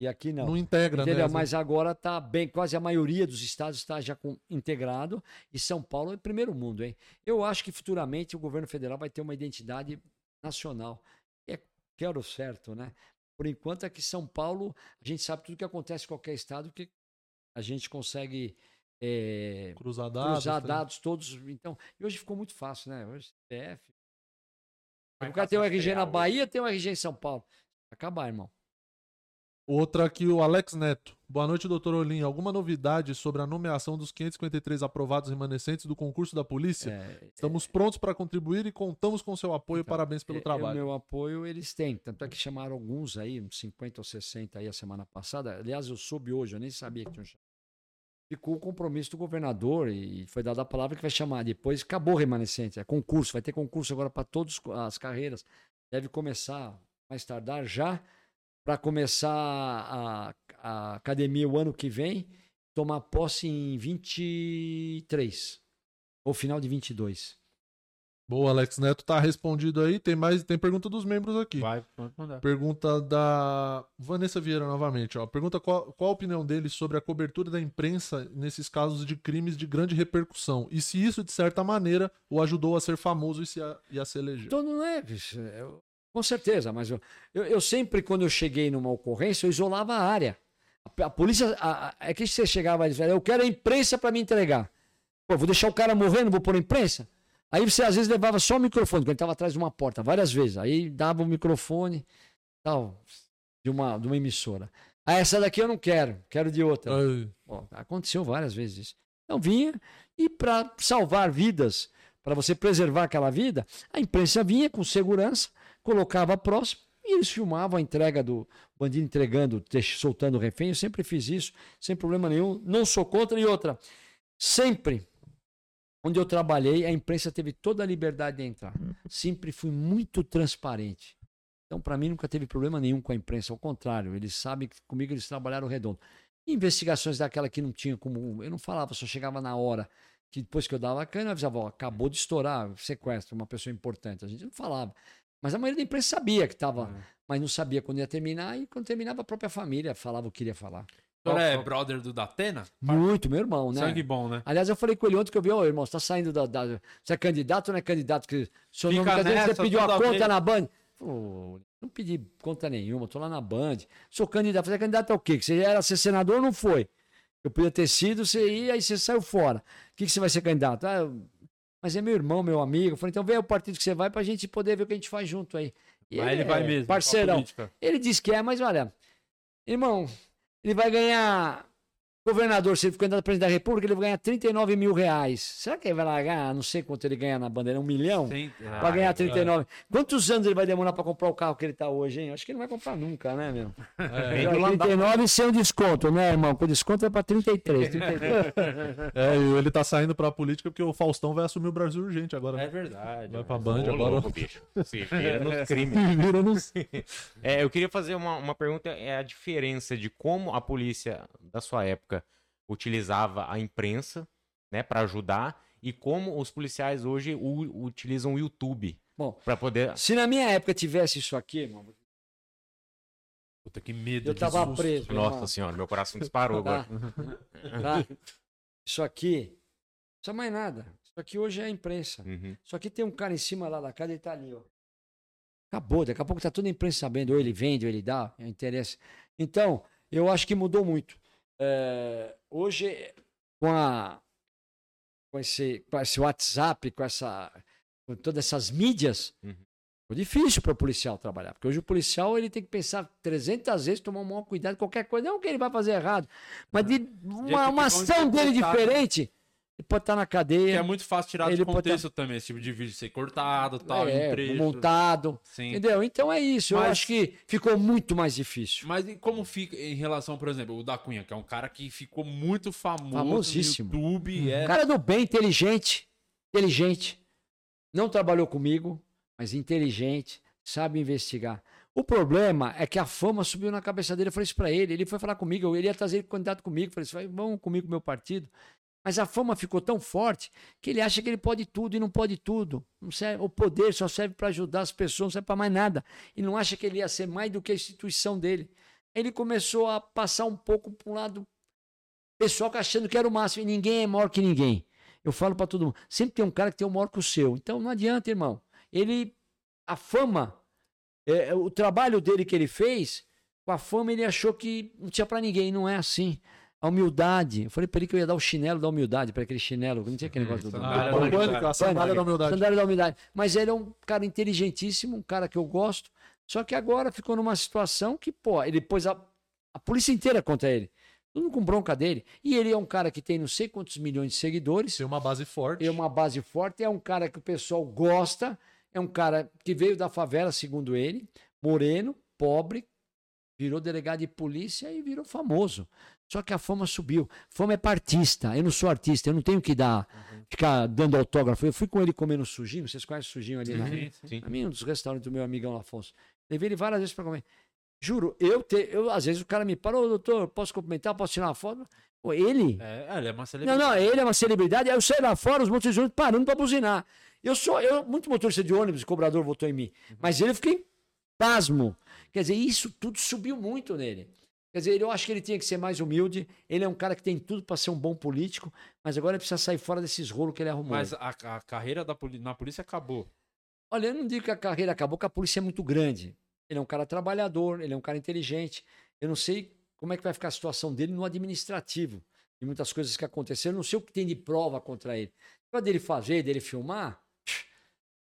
e aqui não. Não, integra, Entendeu? né? Mas agora está bem, quase a maioria dos estados está já com, integrado e São Paulo é primeiro mundo, hein? Eu acho que futuramente o governo federal vai ter uma identidade nacional. É, quero certo, né? Por enquanto é que São Paulo, a gente sabe tudo que acontece em qualquer estado que a gente consegue eh, Cruzar dados. cruzar tá? dados todos. Então, e hoje ficou muito fácil, né? Hoje CPF. Vai O cara tem um RG na Bahia, tem um RG em São Paulo. Acabar, irmão. Outra aqui, o Alex Neto. Boa noite, doutor Olim. Alguma novidade sobre a nomeação dos 553 aprovados remanescentes do concurso da polícia? É, Estamos prontos para contribuir e contamos com seu apoio. Então, Parabéns pelo é, trabalho. O meu apoio eles têm. Tanto é que chamaram alguns aí, uns 50 ou 60 aí a semana passada. Aliás, eu soube hoje, eu nem sabia que tinham chamado. Ficou o compromisso do governador e foi dada a palavra que vai chamar. Depois acabou o remanescente. É concurso, vai ter concurso agora para todas as carreiras. Deve começar mais tardar já para começar a, a academia o ano que vem, tomar posse em 23 ou final de 22. Boa, Alex Neto tá respondido aí. Tem mais, tem pergunta dos membros aqui. Vai, pode mandar. Pergunta da Vanessa Vieira novamente. Ó. Pergunta qual, qual a opinião dele sobre a cobertura da imprensa nesses casos de crimes de grande repercussão e se isso, de certa maneira, o ajudou a ser famoso e, se a, e a se eleger. Então não é, bicho, com certeza, mas eu, eu, eu sempre, quando eu cheguei numa ocorrência, eu isolava a área. A, a polícia, a- a- é que você chegava e dizia, eu quero a imprensa para me entregar. Pô, vou deixar o cara morrer, não vou pôr a imprensa? Aí você às vezes levava só o microfone, quando ele estava atrás de uma porta, várias vezes. Aí dava o microfone, tal, de uma, de uma emissora. Ah, essa daqui eu não quero, quero de outra. Bom, aconteceu várias vezes isso. Então vinha e para salvar vidas, para você preservar aquela vida, a imprensa vinha com segurança, colocava próximo e eles filmavam a entrega do bandido entregando, soltando o refém. Eu sempre fiz isso, sem problema nenhum. Não sou contra. E outra, sempre onde eu trabalhei, a imprensa teve toda a liberdade de entrar. Sempre fui muito transparente. Então, para mim, nunca teve problema nenhum com a imprensa. Ao contrário, eles sabem que comigo eles trabalharam redondo. Investigações daquela que não tinha como. Eu não falava, só chegava na hora. Que depois que eu dava a cana, eu avisava, ó, acabou de estourar, sequestro, uma pessoa importante. A gente não falava. Mas a maioria da imprensa sabia que estava, mas não sabia quando ia terminar, e quando terminava a própria família falava o que queria falar. senhor é brother do Datena? Muito, meu irmão, né? Sangue bom, né? Aliás, eu falei com ele ontem que eu vi, ô irmão, você tá saindo da, da- Você é candidato ou não é candidato? Que seu Fica nome, cadê? nessa você pediu a conta vez. na Band. Não pedi conta nenhuma, tô lá na Band. Sou candidato. Você é candidato ao quê? Que você era ser senador ou não foi? Eu podia ter sido, você ia, aí você saiu fora. O que, que você vai ser candidato? Ah, eu- mas é meu irmão, meu amigo. Eu falei, então vem o partido que você vai pra gente poder ver o que a gente faz junto aí. E Mas ele vai é mesmo. Parceirão. Ele disse que é, mas olha, irmão, ele vai ganhar. Governador, se ele for candidato a presidente da República, ele vai ganhar 39 mil reais. Será que ele vai largar? Não sei quanto ele ganha na bandeira, um milhão? Sim. Pra Ah, ganhar é. 39. Quantos anos ele vai demorar pra comprar o carro que ele tá hoje, hein? Acho que ele não vai comprar nunca, né, meu? Do Landau. 39 sem o desconto, né, irmão? Com desconto é pra 33. 33. [laughs] É, e ele tá saindo pra política porque o Faustão vai assumir o Brasil urgente agora. É verdade. Vai pra mas- Band Ô, agora. louco, bicho. Se vira nos [laughs] crimes. Vira nos... [laughs] É, eu queria fazer uma, uma pergunta, é a diferença de como a polícia da sua época utilizava a imprensa, né, para ajudar e como os policiais hoje u- utilizam o YouTube Bom, para poder se na minha época tivesse isso aqui, irmão, Puta, que medo. eu tava susto. preso. Nossa irmão. senhora, meu coração disparou Tá? agora. Tá? Isso aqui, isso é mais nada. Isso aqui hoje é a imprensa. Uhum. Só que tem um cara em cima lá da casa, ele tá ali, ó. Acabou, daqui a pouco tá toda a imprensa sabendo, ou ele vende, ou ele dá, é interesse. Então, eu acho que mudou muito. É, hoje, com, a, com, esse, com esse WhatsApp, com, essa, com todas essas mídias, Uhum. ficou difícil para o policial trabalhar. Porque hoje o policial ele tem que pensar 300 vezes, tomar um maior cuidado, qualquer coisa. Não que ele vai fazer errado, mas de uma, uma ação dele diferente, ele pode estar na Que cadeia. é muito fácil tirar Ele do pode contexto também, esse tipo de vídeo ser cortado, tal, é, trecho. montado. Sim. Entendeu? Então é isso. Eu Mas- acho que ficou muito mais difícil. Mas e como fica em relação, por exemplo, o da Cunha, que é um cara que ficou muito famoso Famosíssimo. no YouTube, é... Cara do bem, inteligente. Inteligente. Não trabalhou comigo, mas inteligente. Sabe investigar. O problema é que a fama subiu na cabeça dele. Eu falei isso pra ele. Ele foi falar comigo. Ele ia trazer candidato comigo. Eu falei assim, vamos comigo, meu partido. Mas a fama ficou tão forte que ele acha que ele pode tudo e não pode tudo. Não serve, o poder só serve para ajudar as pessoas, não serve para mais nada. E não acha que ele ia ser mais do que a instituição dele. Ele começou a passar um pouco para um lado pessoal achando que era o máximo. E ninguém é maior que ninguém. Eu falo para todo mundo. Sempre tem um cara que tem o maior que o seu. Então não adianta, irmão. Ele, a fama, é, o trabalho dele que ele fez, com a fama ele achou que não tinha para ninguém. Não é assim. A humildade. Eu falei para ele que eu ia dar o chinelo da humildade, para aquele chinelo. Não tinha aquele negócio do. sandália pânico, a sandália da humildade. Sandália da humildade. Mas ele é um cara inteligentíssimo, um cara que eu gosto. Só que agora ficou numa situação que, pô, ele pôs a, a polícia inteira contra ele. Tudo com bronca dele. E ele é um cara que tem não sei quantos milhões de seguidores. Tem uma base forte. É uma base forte, é um cara que o pessoal gosta, é um cara que veio da favela, segundo ele, moreno, pobre, virou delegado de polícia e virou famoso. Só que a fama subiu. Fama é partista. Eu não sou artista, eu não tenho que dar, ficar dando autógrafo. Eu fui com ele comendo sujinho, vocês conhecem sujinho ali na, Sim, sim. Sim. a mim, um dos restaurantes do meu amigão Afonso. Levei ele várias vezes para comer. Juro, eu, te, eu às vezes o cara me parou, doutor, posso cumprimentar, posso tirar uma foto? Pô, ele, É, ele é uma não, celebridade. não, ele é uma celebridade. Aí eu saí lá fora, os motoristas de ônibus parando pra buzinar. Eu sou, eu, muito motorista de ônibus, cobrador votou em mim. Mas ele eu fiquei pasmo. Quer dizer, isso tudo subiu muito nele. Quer dizer, eu acho que ele tinha que ser mais humilde. Ele é um cara que tem tudo pra ser um bom político, mas agora ele precisa sair fora desses rolos que ele arrumou. Mas a, a carreira da na polícia acabou. Olha, eu não digo que a carreira acabou, que a polícia é muito grande. Ele é um cara trabalhador, ele é um cara inteligente. Eu não sei como é que vai ficar a situação dele no administrativo. E muitas coisas que aconteceram, eu não sei o que tem de prova contra ele. Para dele fazer, dele filmar,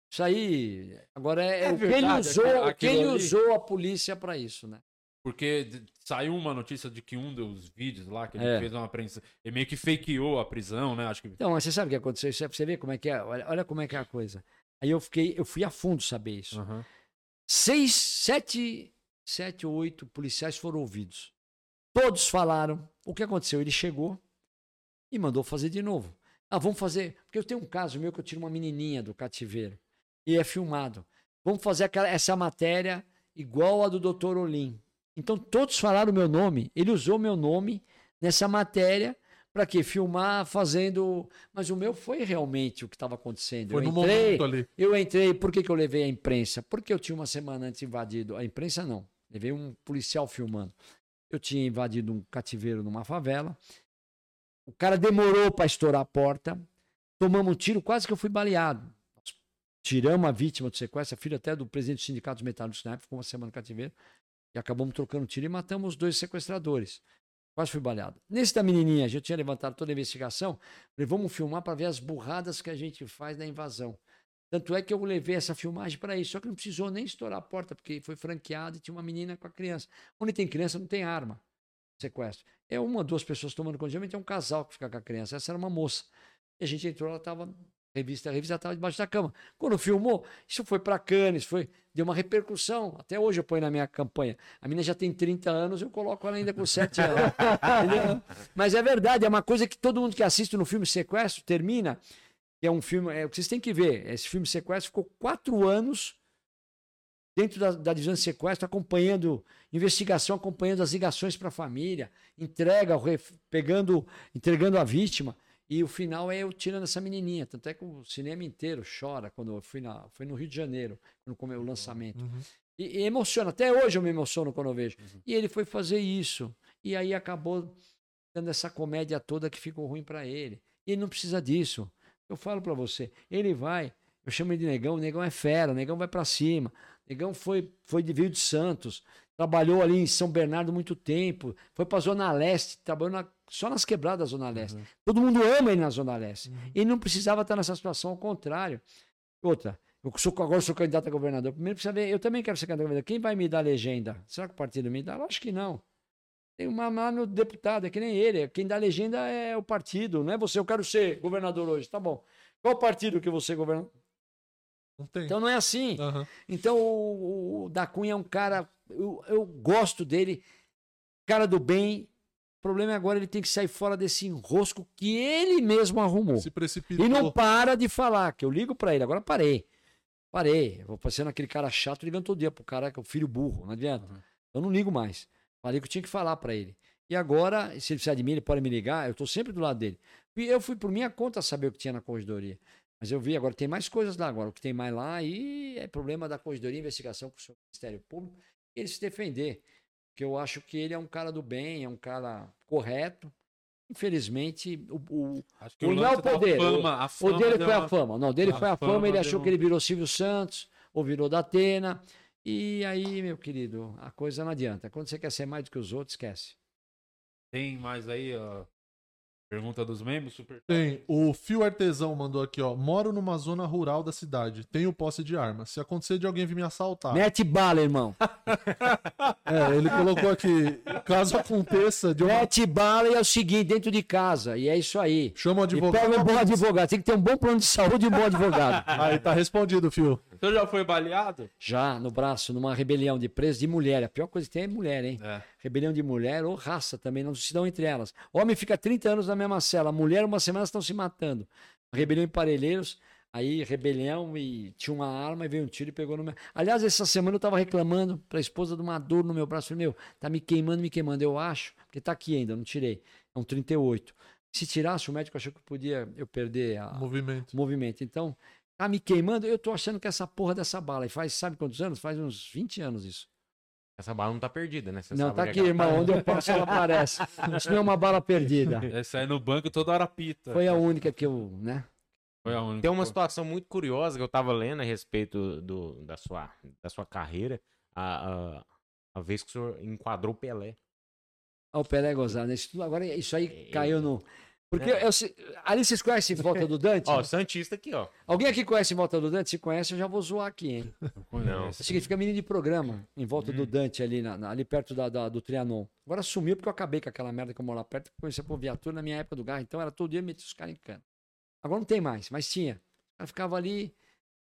isso aí. Agora é, É o que ele usou, aquilo- aquilo ali- usou a polícia para isso, né? Porque saiu uma notícia de que um dos vídeos lá, que ele É. fez uma prensa, ele meio que fakeou a prisão, né? Acho que. Então, mas você sabe o que aconteceu? É você ver como é que é. Olha, olha como é que é a coisa. Aí eu fiquei, eu fui a fundo saber isso. Aham. Seis, sete, sete ou oito policiais foram ouvidos. Todos falaram. O que aconteceu? Ele chegou e mandou fazer de novo. Ah, vamos fazer. Porque eu tenho um caso meu que eu tiro uma menininha do cativeiro e é filmado. Vamos fazer aquela, essa matéria igual a do Dr. Olim. Então todos falaram o meu nome. Ele usou meu nome nessa matéria para quê? Filmar fazendo. Mas o meu foi realmente o que estava acontecendo. Foi eu no entrei, momento ali. eu entrei, por que, que eu levei a imprensa? Porque eu tinha uma semana antes invadido. A imprensa não. Levei um policial filmando. Eu tinha invadido um cativeiro numa favela. O cara demorou para estourar a porta. Tomamos um tiro, quase que eu fui baleado. Nós tiramos a vítima do sequestro, a filha até do presidente do Sindicato dos Metálicos na época, ficou uma semana no cativeiro. E acabamos trocando tiro e matamos os dois sequestradores. Quase fui baleado. Nesse da menininha, já tinha levantado toda a investigação. Falei, vamos filmar para ver as burradas que a gente faz na invasão. Tanto é que eu levei essa filmagem para isso. Só que não precisou nem estourar a porta, porque foi franqueado e tinha uma menina com a criança. Onde tem criança, não tem arma. Sequestro. É uma, duas pessoas tomando. Geralmente é um casal que fica com a criança. Essa era uma moça. E a gente entrou, ela estava. Revista, a revista estava debaixo da cama. Quando filmou, isso foi para Cannes, foi, deu uma repercussão. Até hoje eu ponho na minha campanha. A menina já tem 30 anos, eu coloco ela ainda com 7 anos. [laughs] entendeu? Mas é verdade, é uma coisa que todo mundo que assiste no filme Sequestro termina que é um filme. É, o que vocês têm que ver. Esse filme Sequestro ficou quatro anos dentro da, da divisão de sequestro, acompanhando investigação, acompanhando as ligações para a família, entrega, pegando, entregando a vítima. E o final é eu tirando essa menininha. Tanto é que o cinema inteiro chora quando eu fui, na, fui no Rio de Janeiro, quando comeu o lançamento. Uhum. E, e, emociona. Até hoje eu me emociono quando eu vejo. Uhum. E ele foi fazer isso. E aí acabou dando essa comédia toda que ficou ruim para ele. E ele não precisa disso. Eu falo para você, ele vai, eu chamo ele de negão, o negão é fera, o negão vai para cima. O negão foi, foi de Rio de Santos, trabalhou ali em São Bernardo muito tempo, foi para a Zona Leste, trabalhou na, só nas quebradas da Zona Leste. Uhum. Todo mundo ama ele na Zona Leste. Uhum. Ele não precisava estar nessa situação, ao contrário. Outra, eu sou, agora sou candidato a governador. Primeiro precisa ver, eu também quero ser candidato a governador. Quem vai me dar legenda? Será que o partido me dá? Acho que não. Tem uma lá no deputado, é que nem ele. Quem dá legenda é o partido, não é você. Eu quero ser governador hoje. Tá bom. Qual partido que você governa? Não tem. Então não é assim. Uhum. Então o, o Da Cunha é um cara. Eu, eu gosto dele, cara do bem. O problema é agora ele tem que sair fora desse enrosco que ele mesmo arrumou. Se precipitou. E não para de falar, que eu ligo para ele. Agora parei. Parei. Eu vou passando aquele cara chato ligando todo dia pro cara que é o filho burro. Não adianta. Uhum. Eu não ligo mais. Falei que eu tinha que falar para ele. E agora, se ele precisar de mim, ele pode me ligar, eu estou sempre do lado dele. E eu fui por minha conta saber o que tinha na corredoria. Mas eu vi, agora tem mais coisas lá agora. O que tem mais lá aí é problema da corredoria, investigação com o seu Ministério Público, ele se defender. Porque eu acho que ele é um cara do bem, é um cara correto. Infelizmente, o, o, acho que o, o não é o poder. Fama, a fama o dele foi a fama. Não, dele a foi a fama, fama ele achou que ele virou Silvio Santos, ou virou da Atena. E aí, meu querido, a coisa não adianta. Quando você quer ser mais do que os outros, esquece. Tem mais aí, ó. Pergunta dos membros, super. Tem. O Fio Artesão mandou aqui, ó. Moro numa zona rural da cidade. Tenho posse de arma. Se acontecer de alguém vir me assaltar. Mete bala, irmão. [laughs] é, ele colocou aqui. Caso aconteça de uma... Mete bala e é o seguinte, dentro de casa. E é isso aí. Chama o advogado. E pega um bom advogado. Tem que ter um bom plano de saúde e um bom advogado. [laughs] aí tá respondido, Fio. Você já foi baleado? Já, no braço, numa rebelião de preso de mulher. A pior coisa que tem é mulher, hein? É. Rebelião de mulher ou raça também, não se dão entre elas. Homem fica 30 anos na mesma cela, mulher uma semana estão se matando. Rebelião em Parelheiros, aí rebelião e tinha uma arma e veio um tiro e pegou no meu. Aliás, essa semana eu tava reclamando pra esposa de uma dor no meu braço. Falei, meu, tá me queimando, me queimando. Eu acho, porque tá aqui ainda, não tirei. É um 38. Se tirasse, o médico achou que podia eu perder o movimento. movimento. Então, Tá me queimando, eu tô achando que essa porra dessa bala. E faz, sabe quantos anos? Faz uns 20 anos isso. Essa bala não tá perdida, né? Você não, tá aqui, irmão. Tá... Onde eu passo, ela aparece. Isso não é uma bala perdida. [laughs] Essa aí no banco toda hora pita. Foi a única que eu, né? Foi a única. Tem uma situação muito curiosa que eu tava lendo a respeito do, da, sua, da sua carreira. A, a, a vez que o senhor enquadrou o Pelé. Ah, o Pelé é gozado. Isso, agora, isso aí é, caiu no. Porque é. eu, ali vocês conhecem Volta do Dante? [laughs] ó, Santista aqui, ó. Alguém aqui conhece Volta do Dante? Se conhece, eu já vou zoar aqui, hein? [laughs] Não. Significa menino de programa, em Volta hum. do Dante, ali, na, na, ali perto da, da, do Trianon. Agora sumiu porque eu acabei com aquela merda que eu moro lá perto, conhecia por viatura na minha época do garro, então era todo dia meter os caras em cana. Agora não tem mais, mas tinha. Eu ficava ali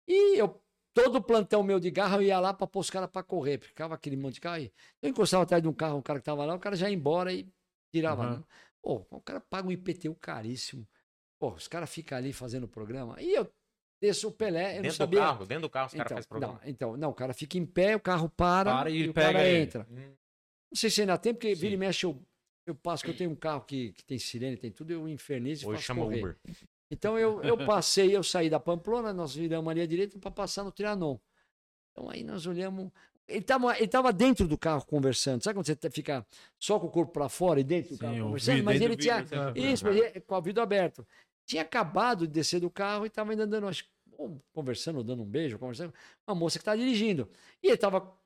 e eu, todo plantão meu de garra, eu ia lá pra pôr os caras pra correr, ficava aquele monte de carro aí. Eu encostava atrás de um carro, um cara que tava lá, o cara já ia embora e tirava. Uhum. Pô, o cara paga um IPTU caríssimo. Pô, os caras ficam ali fazendo o programa. E eu desço o Pelé. Eu dentro não sabia. do carro, dentro do carro os então, caras fazem programa. Não, então, não, o cara fica em pé, o carro para, para e, e o cara ele. entra. Hum. Não sei se ainda tem, porque Sim. vira e mexe eu, eu passo, que eu tenho um carro que, que tem sirene, tem tudo, eu infernizo e Hoje faço chama correr. Uber. Então eu, eu passei, eu saí da Pamplona, nós viramos ali à direita para passar no Trianon. Então aí nós olhamos, Ele tava, ele tava dentro do carro conversando. Sabe quando você tá- fica só com o corpo para fora e dentro do Sim, carro conversando? vi Mas ele tinha. vídeo, sempre. Isso, mas ele, com o vidro aberto. Tinha acabado de descer do carro e estava ainda andando, acho, conversando, dando um beijo, conversando. Uma moça que estava dirigindo. E ele estava, vamos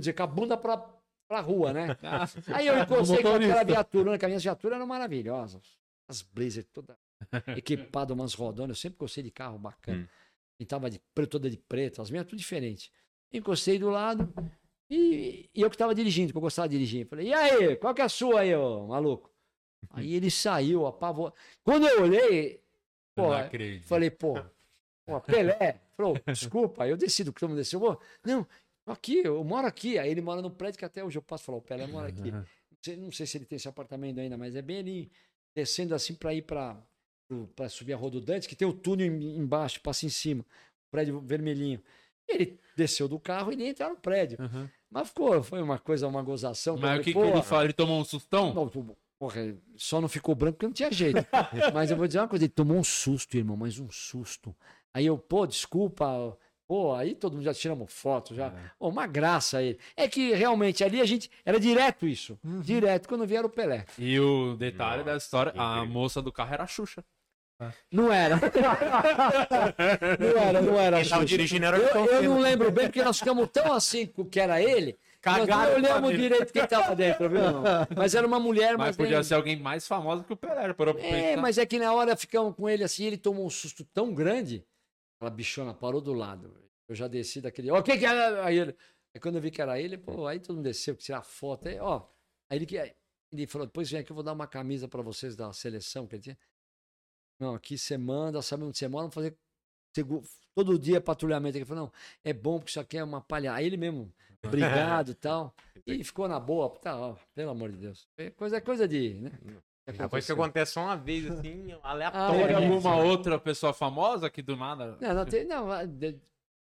dizer, com a bunda para a rua, né? [laughs] Aí eu encostei com aquela viatura, né? Que as minhas viaturas eram maravilhosas. As Blazer toda equipada, umas rodonas. Eu sempre gostei de carro bacana. Hum. E tava de preto, toda de preto, as minhas tudo diferente. Encostei do lado e, e eu que estava dirigindo, que eu gostava de dirigir. Falei, e aí, qual que é a sua aí, ô maluco? Aí ele saiu, apavorado. Quando eu olhei, pô, acredito. falei, pô, pô, Pelé. Falou, desculpa, eu decido que todo mundo desceu. Eu vou, não, aqui, eu moro aqui. Aí ele mora no prédio que até hoje eu passo falar, o Pelé mora aqui. Não sei, não sei se ele tem esse apartamento ainda, mas é bem ali, descendo assim para ir para para subir a Dantes, que tem o túnel em- embaixo, passa em cima, o prédio vermelhinho. Ele desceu do carro e nem entrar no prédio. Uhum. Mas ficou, foi uma coisa, uma gozação. Mas o que, que ele "Porra, fala? Ele tomou um sustão? não, porra, só não ficou branco porque não tinha jeito. [laughs] Mas eu vou dizer uma coisa, ele tomou um susto, irmão, mas um susto. Aí eu, pô, desculpa, pô, aí todo mundo já tiramos foto, já. Pô, uma graça ele. É que realmente ali a gente, era direto isso, direto, quando vieram o Pelé. E o detalhe Nossa, da história, a moça do carro era a Xuxa. Não era. não era, não era. Quem tava dirigindo era o eu, eu não lembro bem, porque nós ficamos tão assim que era ele, nós Cagaram não olhamos direito quem tava dentro, viu? Mas era uma mulher, mas, Mas podia nem- ser alguém mais famoso que o Pelé. Para É, mas é que na hora ficamos com ele assim, ele tomou um susto tão grande, aquela bichona parou do lado. Eu já desci daquele. Ó, o que que era? Aí, ele... aí quando eu vi que era ele, pô, aí todo mundo desceu, tirar foto. Aí, ó, aí ele, que- ele falou: depois vem aqui, eu vou dar uma camisa pra vocês da seleção que ele tinha. Não, aqui você manda, sabe onde você mora, vamos fazer todo dia patrulhamento. Ele falou: não, é bom porque isso aqui é uma palha. Aí ele mesmo, [laughs] obrigado e tal. E ficou na boa, tá, ó, pelo amor de Deus. É Coisa, é coisa de. Né? É coisa que Aconteceu. acontece só uma vez, assim, Ah, aleatório. Tem é. alguma outra pessoa famosa que do nada. Não, não, tem, não, ah,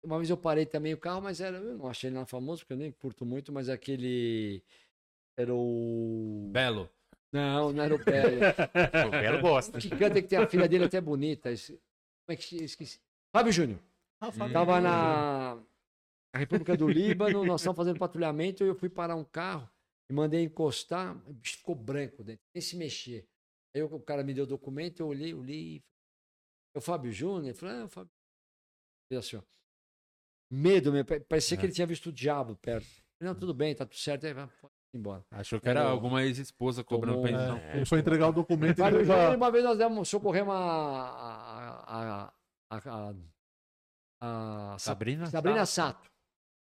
uma vez eu parei também o carro, mas era, eu não achei ele nada famoso, porque eu nem curto muito, mas aquele era o Belo. Não, não era o Belo. [laughs] O Belo gosta. que canta que tem a filha dele até bonita. Como é que esqueci? Fábio Júnior. Hum. Tava na na República do Líbano, nós estávamos fazendo patrulhamento e eu fui parar um carro e mandei encostar, o bicho ficou branco dentro, nem se mexer. Aí o cara me deu o documento, eu olhei, olhei. É o Fábio Júnior? Ele falou, é o Fábio. Ele assim, ó. Medo, meu, pa- parecia que ele tinha visto o diabo perto. Eu falei, Não, tudo bem, tá tudo certo, aí ir embora. Achou que era Tomou- alguma ex-esposa cobrando tomou- pensão. É, ele foi entregar o documento e já... Uma vez nós demos, socorremos a. a, a, a, a, a Sabrina? Sabrina Sato.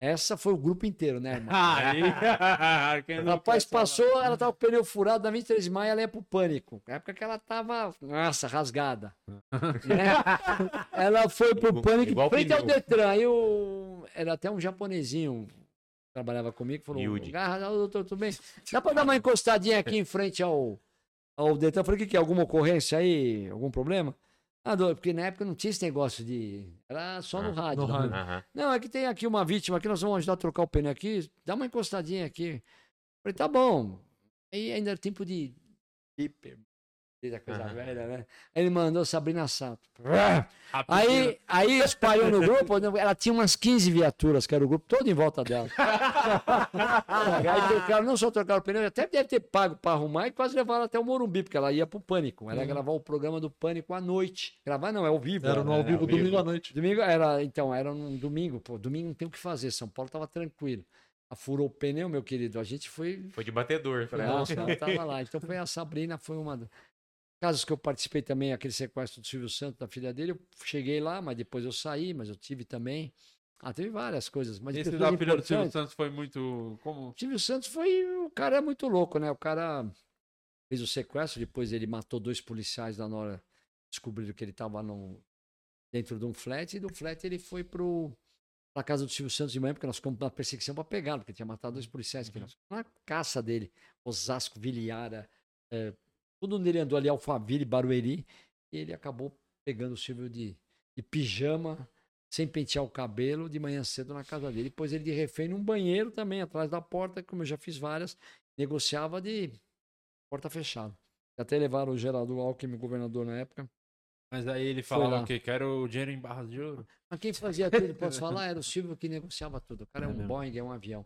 Essa foi o grupo inteiro, né, irmão? [laughs] Aí. [laughs] Rapaz passou, ela tava com o pneu furado, na 23 de maio ela ia pro pânico. Na época que ela tava, nossa, rasgada. [laughs] Né? Ela foi pro pânico, Igual frente ao pneu. Detran. Aí o... era até um japonesinho trabalhava comigo, falou, Yudi. "Ah, doutor, tudo bem? Dá pra dar uma encostadinha aqui em frente ao, ao Detran? Eu falei, o que que é? Alguma ocorrência aí? Algum problema? Ah, doutor, porque na época não tinha esse negócio de... Era só no Ah, rádio. no rádio. Aham. Não, é que tem aqui uma vítima aqui, nós vamos ajudar a trocar o pneu aqui. Dá uma encostadinha aqui. Falei, tá bom. Aí ainda era tempo de. hiper. Da coisa Aham. velha, né? Ele mandou Sabrina Sato. Aí, aí espalhou no grupo, ela tinha umas 15 viaturas, que era o grupo todo em volta dela. [laughs] aí trocaram, não só trocaram o pneu, até deve ter pago para arrumar e quase levaram até o Morumbi, porque ela ia pro Pânico. Ela ia gravar o programa do Pânico à noite. Gravar não, é ao vivo. Era no ao vivo, ao vivo. domingo à noite. Domingo era, então, era um domingo, pô, domingo não tem o que fazer, São Paulo tava tranquilo. Furou o pneu, meu querido, a gente foi, Foi de batedor. foi nossa, ela tava lá. Então foi a Sabrina, foi uma casos que eu participei também, aquele sequestro do Silvio Santos, da filha dele, eu cheguei lá, mas depois eu saí, mas eu tive também. Ah, teve várias coisas, mas Esse da filha do Silvio. Santos foi muito. Como? O Silvio Santos foi. O cara é muito louco, né? O cara fez o sequestro, depois ele matou dois policiais na hora. Descobriram que ele estava dentro de um flat, e do flat ele foi pro, pra casa do Silvio Santos de manhã, porque nós ficamos na perseguição para pegar, porque tinha matado dois policiais. Que nós, na caça dele, Osasco, Viliara, é, tudo onde ele andou ali, Alphaville, Barueri, e ele acabou pegando o Silvio de, de pijama, sem pentear o cabelo, de manhã cedo na casa dele. Depois ele de refém num banheiro também, atrás da porta, como eu já fiz várias, negociava de porta fechada. Até levaram o Geraldo Alckmin, governador na época, Mas aí ele falava quê? Quero o dinheiro em barras de ouro. Mas quem fazia tudo, posso falar, era o Silvio que negociava tudo. O cara é, É um mesmo. Boeing, é um avião.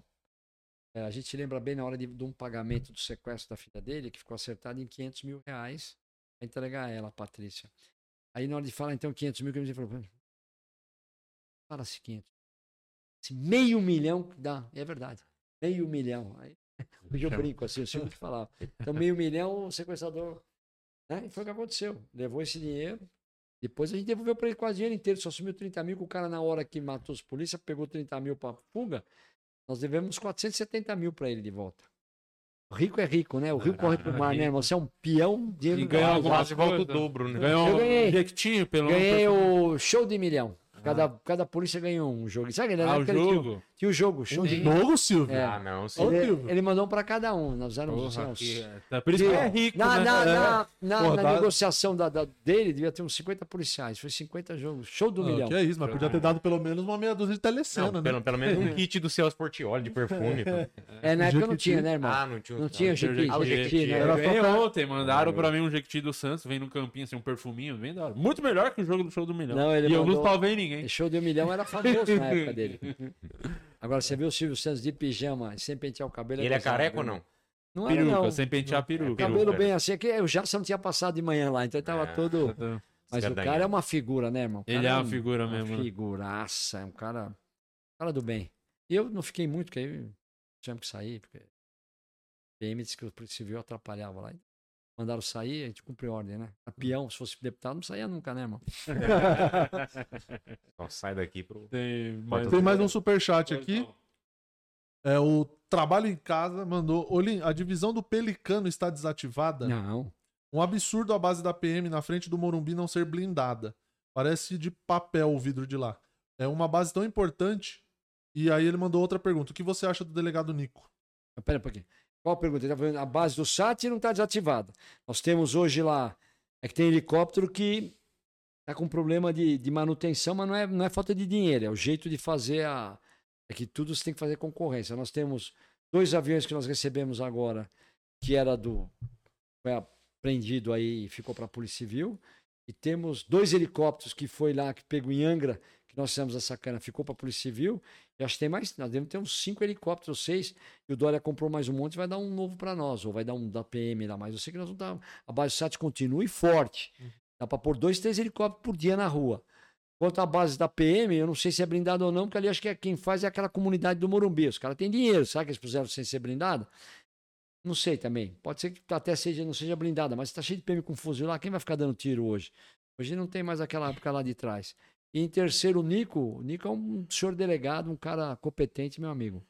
É, a gente lembra bem na hora de, de um pagamento do sequestro da filha dele, que ficou acertado em 500 mil reais para entregar a ela, a Patrícia. Aí na hora de falar, então, 500 mil, que ele falou, fala-se 500. Se meio milhão que dá, é verdade, meio milhão. Aí, [laughs] hoje eu brinco assim, o Silvio que falava. Então, meio milhão, o sequestrador... Né? E foi o que aconteceu. Levou esse dinheiro, depois a gente devolveu para ele quase o dinheiro inteiro, só sumiu 30 mil, que o cara na hora que matou os polícia pegou 30 mil para fuga, nós devemos 470 mil para ele de volta. O rico é rico, né? O rio corre pro mar, né, irmão? Você é um peão de E ganhou alguma Quase volta o dobro, né? Ganhou um pelo Ganhei o show de milhão. Cada, cada polícia ganhou um jogo. Sabe, né? Ah, o Naquele tinha- jogo? Tinha o jogo, show Um de jogo, Silvio? É. Ah, não. Ô, Ele, Silvio. ele mandou um para cada um. Nós éramos Porra, uns- que- tá- Por isso que Que- é rico, na, né? na, É. na, na- Porra, na dá- negociação da, da- dele, devia ter uns 50 policiais. Foi 50 jogos. Show do Ah, milhão. que é isso, mas podia ter dado pelo menos uma meia dúzia de telecena, Não, né? pelo, pelo menos um [laughs] kit do Celso Portioli de perfume. pô. É, na época não tinha, né, irmão? Ah, não tinha. Não tinha Ah, o Jequiti, Jequiti, né? era ganhei pra- ontem, mandaram Ah, pra mim um Jequiti do Santos, vem no campinho, assim, um perfuminho, bem da hora. Muito melhor que o jogo do show do milhão. E eu não salvei ninguém. Esse show de um milhão era famoso na época dele. [laughs] Agora, você viu o Silvio Santos de pijama, sem pentear o cabelo. Ele é gozado, careca ou não? Não era, Peruca, não. sem pentear a peruca. Cabelo peruca. bem assim, é que o Jackson tinha passado de manhã lá, então ele tava É. todo... Mas o cara é uma figura, né, irmão? Ele é uma um- figura uma mesmo, né? figuraça, é um cara, cara do bem. E eu não fiquei muito, porque aí tivemos que sair, porque o PM disse que o Polícia Civil atrapalhava lá. Mandaram sair, a gente cumpriu ordem, né? A peão, se fosse deputado, não saía nunca, né, irmão? Ó, sai daqui pro. Tem mais, Tem mais um superchat aqui. É, o Trabalho em Casa mandou. Olim, a divisão do Pelicano está desativada? Não. Um absurdo a base da PM na frente do Morumbi não ser blindada. Parece de papel o vidro de lá. É uma base tão importante. E aí ele mandou outra pergunta. O que você acha do delegado Nico? Espera um pouquinho. Qual a pergunta? Tá a base do SAT não está desativada. Nós temos hoje lá, é que tem helicóptero que está com problema de, de manutenção, mas não é, não é falta de dinheiro, é o jeito de fazer a. É que tudo você tem que fazer concorrência. Nós temos dois aviões que nós recebemos agora, que era do. Foi apreendido aí e ficou para a Polícia Civil. E temos dois helicópteros que foi lá, que pegou em Angra, que nós fizemos essa cana, ficou para a Polícia Civil. E acho que tem mais, nós devemos ter uns cinco helicópteros, seis. E o Dória comprou mais um monte e vai dar um novo para nós, ou vai dar um da PM lá. Mas eu sei que nós vamos dar. A base SAT continue forte. Dá para pôr dois, três helicópteros por dia na rua. Quanto à base da PM, eu não sei se é blindado ou não, porque ali acho que é quem faz é aquela comunidade do Morumbi. Os caras têm dinheiro, sabe que eles puseram sem ser blindado? Não sei também. Pode ser que até seja, não seja blindada, mas está cheio de PM com fuzil lá. Quem vai ficar dando tiro hoje? Hoje não tem mais aquela época lá de trás. E em terceiro, o Nico. O Nico é um senhor delegado, um cara competente, meu amigo.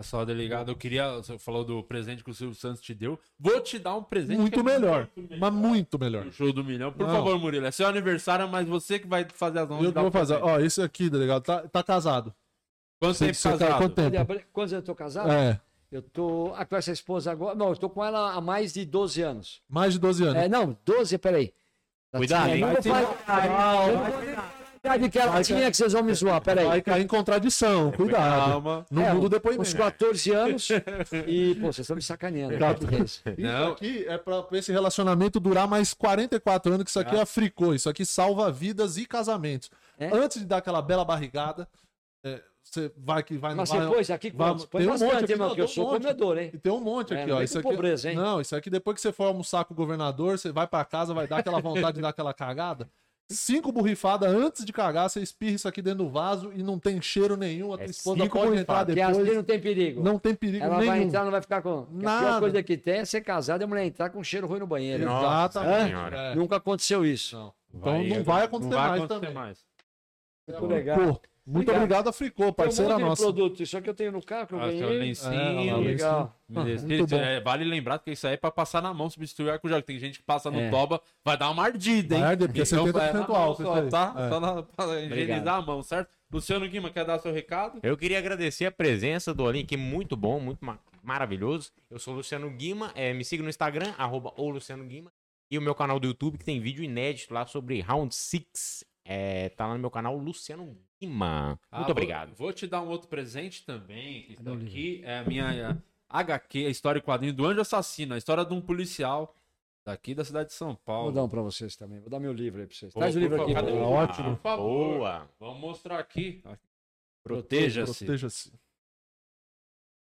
Só delegado, eu queria. Você falou do presente que o Silvio Santos te deu. Vou te dar um presente. Muito é melhor. muito Mas muito melhor. O show do milhão. Por Não. favor, Murilo. É seu aniversário, mas você que vai fazer as honras. Eu vou fazer. Ó, esse aqui, delegado, tá, tá casado. Quanto tempo você tá- casado? quanto tempo? Quantos anos eu tô casado? É, Eu tô. Ah, com essa esposa agora. Não, eu tô com ela há mais de 12 anos. mais de 12 anos. É, não, 12, peraí. Cuidado, É, hein? não vou falar. Que ela tinha que vocês vão me zoar, peraí. Vai cair em contradição, cuidado. Calma. Não É, muda o Uns depoimento. 14 anos. [laughs] E, pô, vocês estão me sacaneando. Tá. Isso. Não. aqui é pra, pra esse relacionamento durar mais 44 anos, que isso aqui é fricô. Isso aqui salva vidas e casamentos. É? Antes de dar aquela bela barrigada, é, você vai que vai Mas vai- pôs aqui quantos? Põe tem um bastante, monte aqui, irmão, que eu tem um sou monte. comedor, hein? E tem um monte É, aqui, não ó. Isso aqui, pobreza, hein? Não, isso aqui depois que você for almoçar com o governador, você vai pra casa, vai dar aquela vontade de dar aquela cagada. Cinco borrifadas antes de cagar, você espirra isso aqui dentro do vaso e não tem cheiro nenhum. A tua É esposa cinco pode entrar. Que assim depois. não tem perigo. Não tem perigo Ela nenhum. vai entrar, não vai ficar com. que A Nada. pior coisa que tem é ser casado e a mulher entrar com cheiro ruim no banheiro. Nossa. É. Nunca aconteceu isso. Não. Então não vai acontecer não vai mais acontecer também. mais. Muito legal. Pô, muito obrigado a Fricô, Tem um parceira monte de nossa. produto. Isso aqui eu tenho no carro que eu Ah, seu ganhei. lencinho. É, legal. É, vale lembrar que isso aí é pra passar na mão, substituir o gel. Tem gente que passa no É. toba, vai dar uma ardida, hein? Vai arder, porque é 70% na mão álcool só, tá? É. Só na, pra higienizar a mão, certo? Luciano Guima, quer dar seu recado? Eu queria agradecer a presença do Olim, que é muito bom, muito ma- maravilhoso. Eu sou o Luciano Guima, é, me siga no Instagram, arroba o Luciano Guima. E o meu canal do YouTube, que tem vídeo inédito lá sobre Round 6. É, tá lá no meu canal, Luciano Ah, Muito vou- obrigado. Vou, te dar um outro presente também. Que está aqui é a minha HQ, a história e quadrinho do Anjo Assassino, a história de um policial Daqui da cidade de São Vou Paulo. dar um pra vocês também. Vou dar meu livro aí pra vocês. Pô, Traz o livro aqui. favor. o Ótimo. Por favor. Boa. Vamos mostrar aqui. Proteja-se. Proteja-se.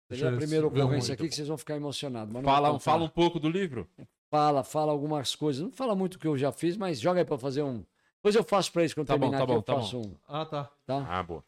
Seria a primeira ocorrência aqui que vocês vão ficar emocionados. Fala, vou fala um pouco do livro. Fala, fala algumas coisas. Não fala muito o que eu já fiz, mas joga aí pra fazer um. Depois eu faço pra eles quando Tá bom, terminar tá aqui, bom, eu tá faço um. Ah, tá. Tá? Ah, boa.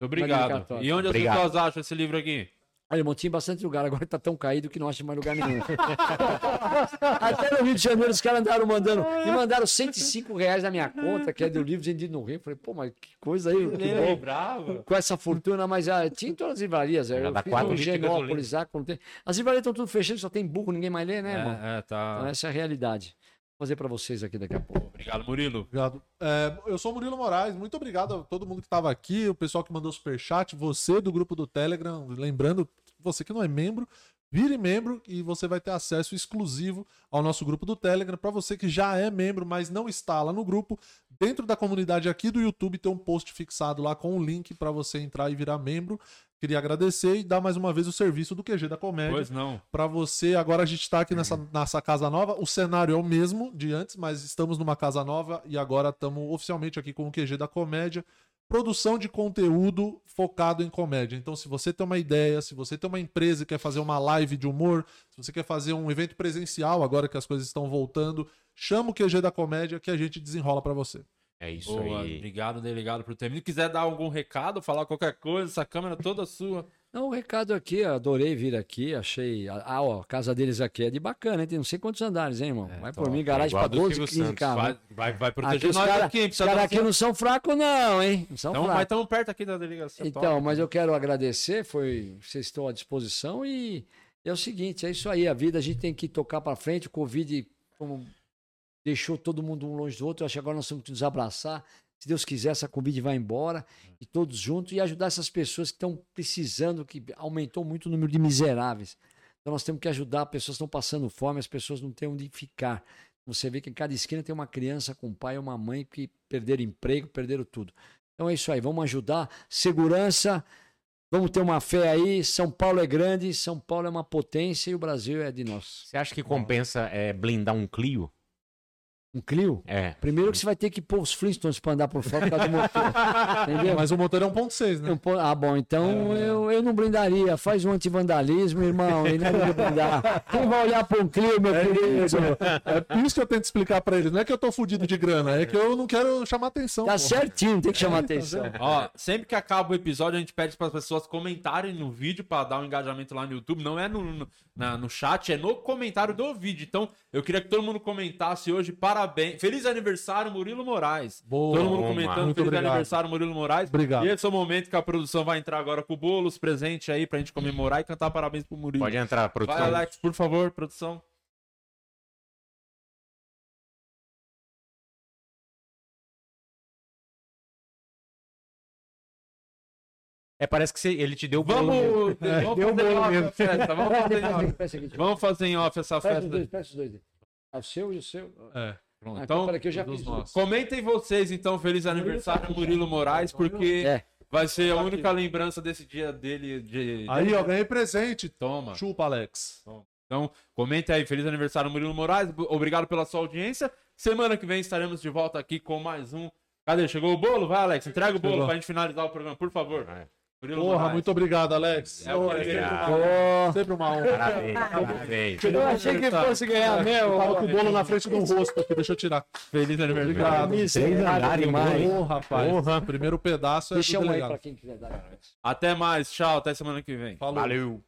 Obrigado. E onde as Obrigado. pessoas acham esse livro aqui? Olha, irmão, tinha bastante lugar, agora tá tão caído que não acha mais lugar nenhum. [laughs] Até no Rio de Janeiro os caras andaram mandando. Me mandaram 105 reais na minha conta, que é do livro vendido no Rio. Falei, pô, mas que coisa aí, que bom. bravo. Com essa fortuna, mas ah, tinha em todas as livrarias. Já Eu fiz quatro litros de Genópolis, lá, quando tem... As livrarias estão tudo fechando, só tem burro, ninguém mais lê, né, irmão? É, é, tá. Então essa é a realidade. Fazer pra vocês aqui daqui a pouco. Obrigado, Murilo. Obrigado. É, eu sou o Murilo Moraes, muito obrigado a todo mundo que estava aqui, o pessoal que mandou superchat, você do grupo do Telegram, lembrando, você que não é membro, vire membro e você vai ter acesso exclusivo ao nosso grupo do Telegram. Para você que já é membro, mas não está lá no grupo, dentro da comunidade aqui do YouTube tem um post fixado lá com um link para você entrar e virar membro. Queria agradecer e dar mais uma vez o serviço do QG da Comédia Pois não. para você. Agora a gente está aqui nessa, nessa casa nova. O cenário é o mesmo de antes, mas estamos numa casa nova e agora estamos oficialmente aqui com o QG da Comédia. Produção de conteúdo focado em comédia. Então, se você tem uma ideia, se você tem uma empresa e quer fazer uma live de humor, se você quer fazer um evento presencial, agora que as coisas estão voltando, chama o QG da Comédia que a gente desenrola para você. É isso Boa, aí. obrigado, delegado, por ter vindo. Quiser dar algum recado, falar qualquer coisa, essa câmera toda sua. Não, o recado aqui, adorei vir aqui, achei. Ah, ó, a casa deles aqui é de bacana, hein? Tem não sei quantos andares, hein, irmão? É, vai top. por mim, garagem igual pra a do 12, Silvio 15 Santos. carros. Vai, vai, vai Aqui proteger os nós caras aqui, os caras aqui não são fracos, não, hein? Não são mas fracos. estamos perto aqui da delegacia. Então, top. mas eu quero agradecer, foi, vocês estão à disposição e é o seguinte, é isso aí, a vida a gente tem que tocar pra frente, o Covid como deixou todo mundo um longe do outro, eu acho que agora nós temos que nos abraçar, se Deus quiser essa Covid vai embora e todos juntos e ajudar essas pessoas que estão precisando, que aumentou muito o número de miseráveis. Então nós temos que ajudar, pessoas estão passando fome, as pessoas não têm onde ficar. Você vê que em cada esquina tem uma criança com um pai ou uma mãe que perderam emprego, perderam tudo. Então é isso aí, vamos ajudar. Segurança, vamos ter uma fé aí. São Paulo é grande, São Paulo é uma potência e o Brasil é de nós. Você acha que compensa é, blindar um Clio? Um Clio? É. Primeiro que você vai ter que pôr os Flintstones para andar por fora por causa do motor. [laughs] Entendeu? Mas o motor é 1.6, né? Eu pô- Ah, bom, então eu, eu não blindaria. Faz um antivandalismo, irmão, e nada de blindar. Quem vai olhar para um Clio, meu querido? É isso que eu tento explicar pra eles. Não é que eu tô fudido de grana, é que eu não quero chamar atenção. Tá pô. certinho, tem que chamar atenção. Ó, sempre que acaba o episódio, a gente pede para as pessoas comentarem no vídeo para dar um engajamento lá no YouTube. Não é no, no, na- no chat, é no comentário do vídeo. Então, eu queria que todo mundo comentasse hoje. Parabéns. Feliz aniversário, Murilo Moraes. Boa. todo mundo comentando. Muito Feliz obrigado. aniversário, Murilo Moraes. Obrigado. E esse é o momento que a produção vai entrar agora com bolos, presente aí pra gente comemorar e cantar parabéns pro Murilo. Pode entrar, Vai, produção. Alex, por favor, produção. É, parece que você- ele te deu o bolo mesmo. [laughs] Vamos, vamos fazer em off a festa. Vamos fazer em [laughs] off. Vamos fazer em off essa Peça os festa. dois, peça os dois. Ah, o seu e o seu. É. Pronto, Ah, então, peraí, que eu já fiz. nossos. comentem vocês, então, feliz aniversário, Murilo Moraes, porque É. vai ser a única lembrança desse dia dele. De... Aí, ó, ganhei presente. Toma. Chupa, Alex. Então, comenta aí, feliz aniversário, Murilo Moraes. Obrigado pela sua audiência. Semana que vem estaremos de volta aqui com mais um. Cadê? Chegou o bolo? Vai, Alex, entrega o bolo Chegou. pra gente finalizar o programa, por favor. Murilo Porra, Moraes. muito obrigado, Alex. É sempre, Obrigado. sempre uma honra. Parabéns, parabéns. eu achei que fosse ganhar mesmo. Eu tava com o bolo na frente do rosto aqui, deixa eu tirar. Feliz aniversário. Obrigado. Três andares, demais. Ô, rapaz. Porra. Primeiro pedaço é Deixa do um aí delegado. pra quem quiser dar. Até mais, tchau, até semana que vem. Falou. Valeu.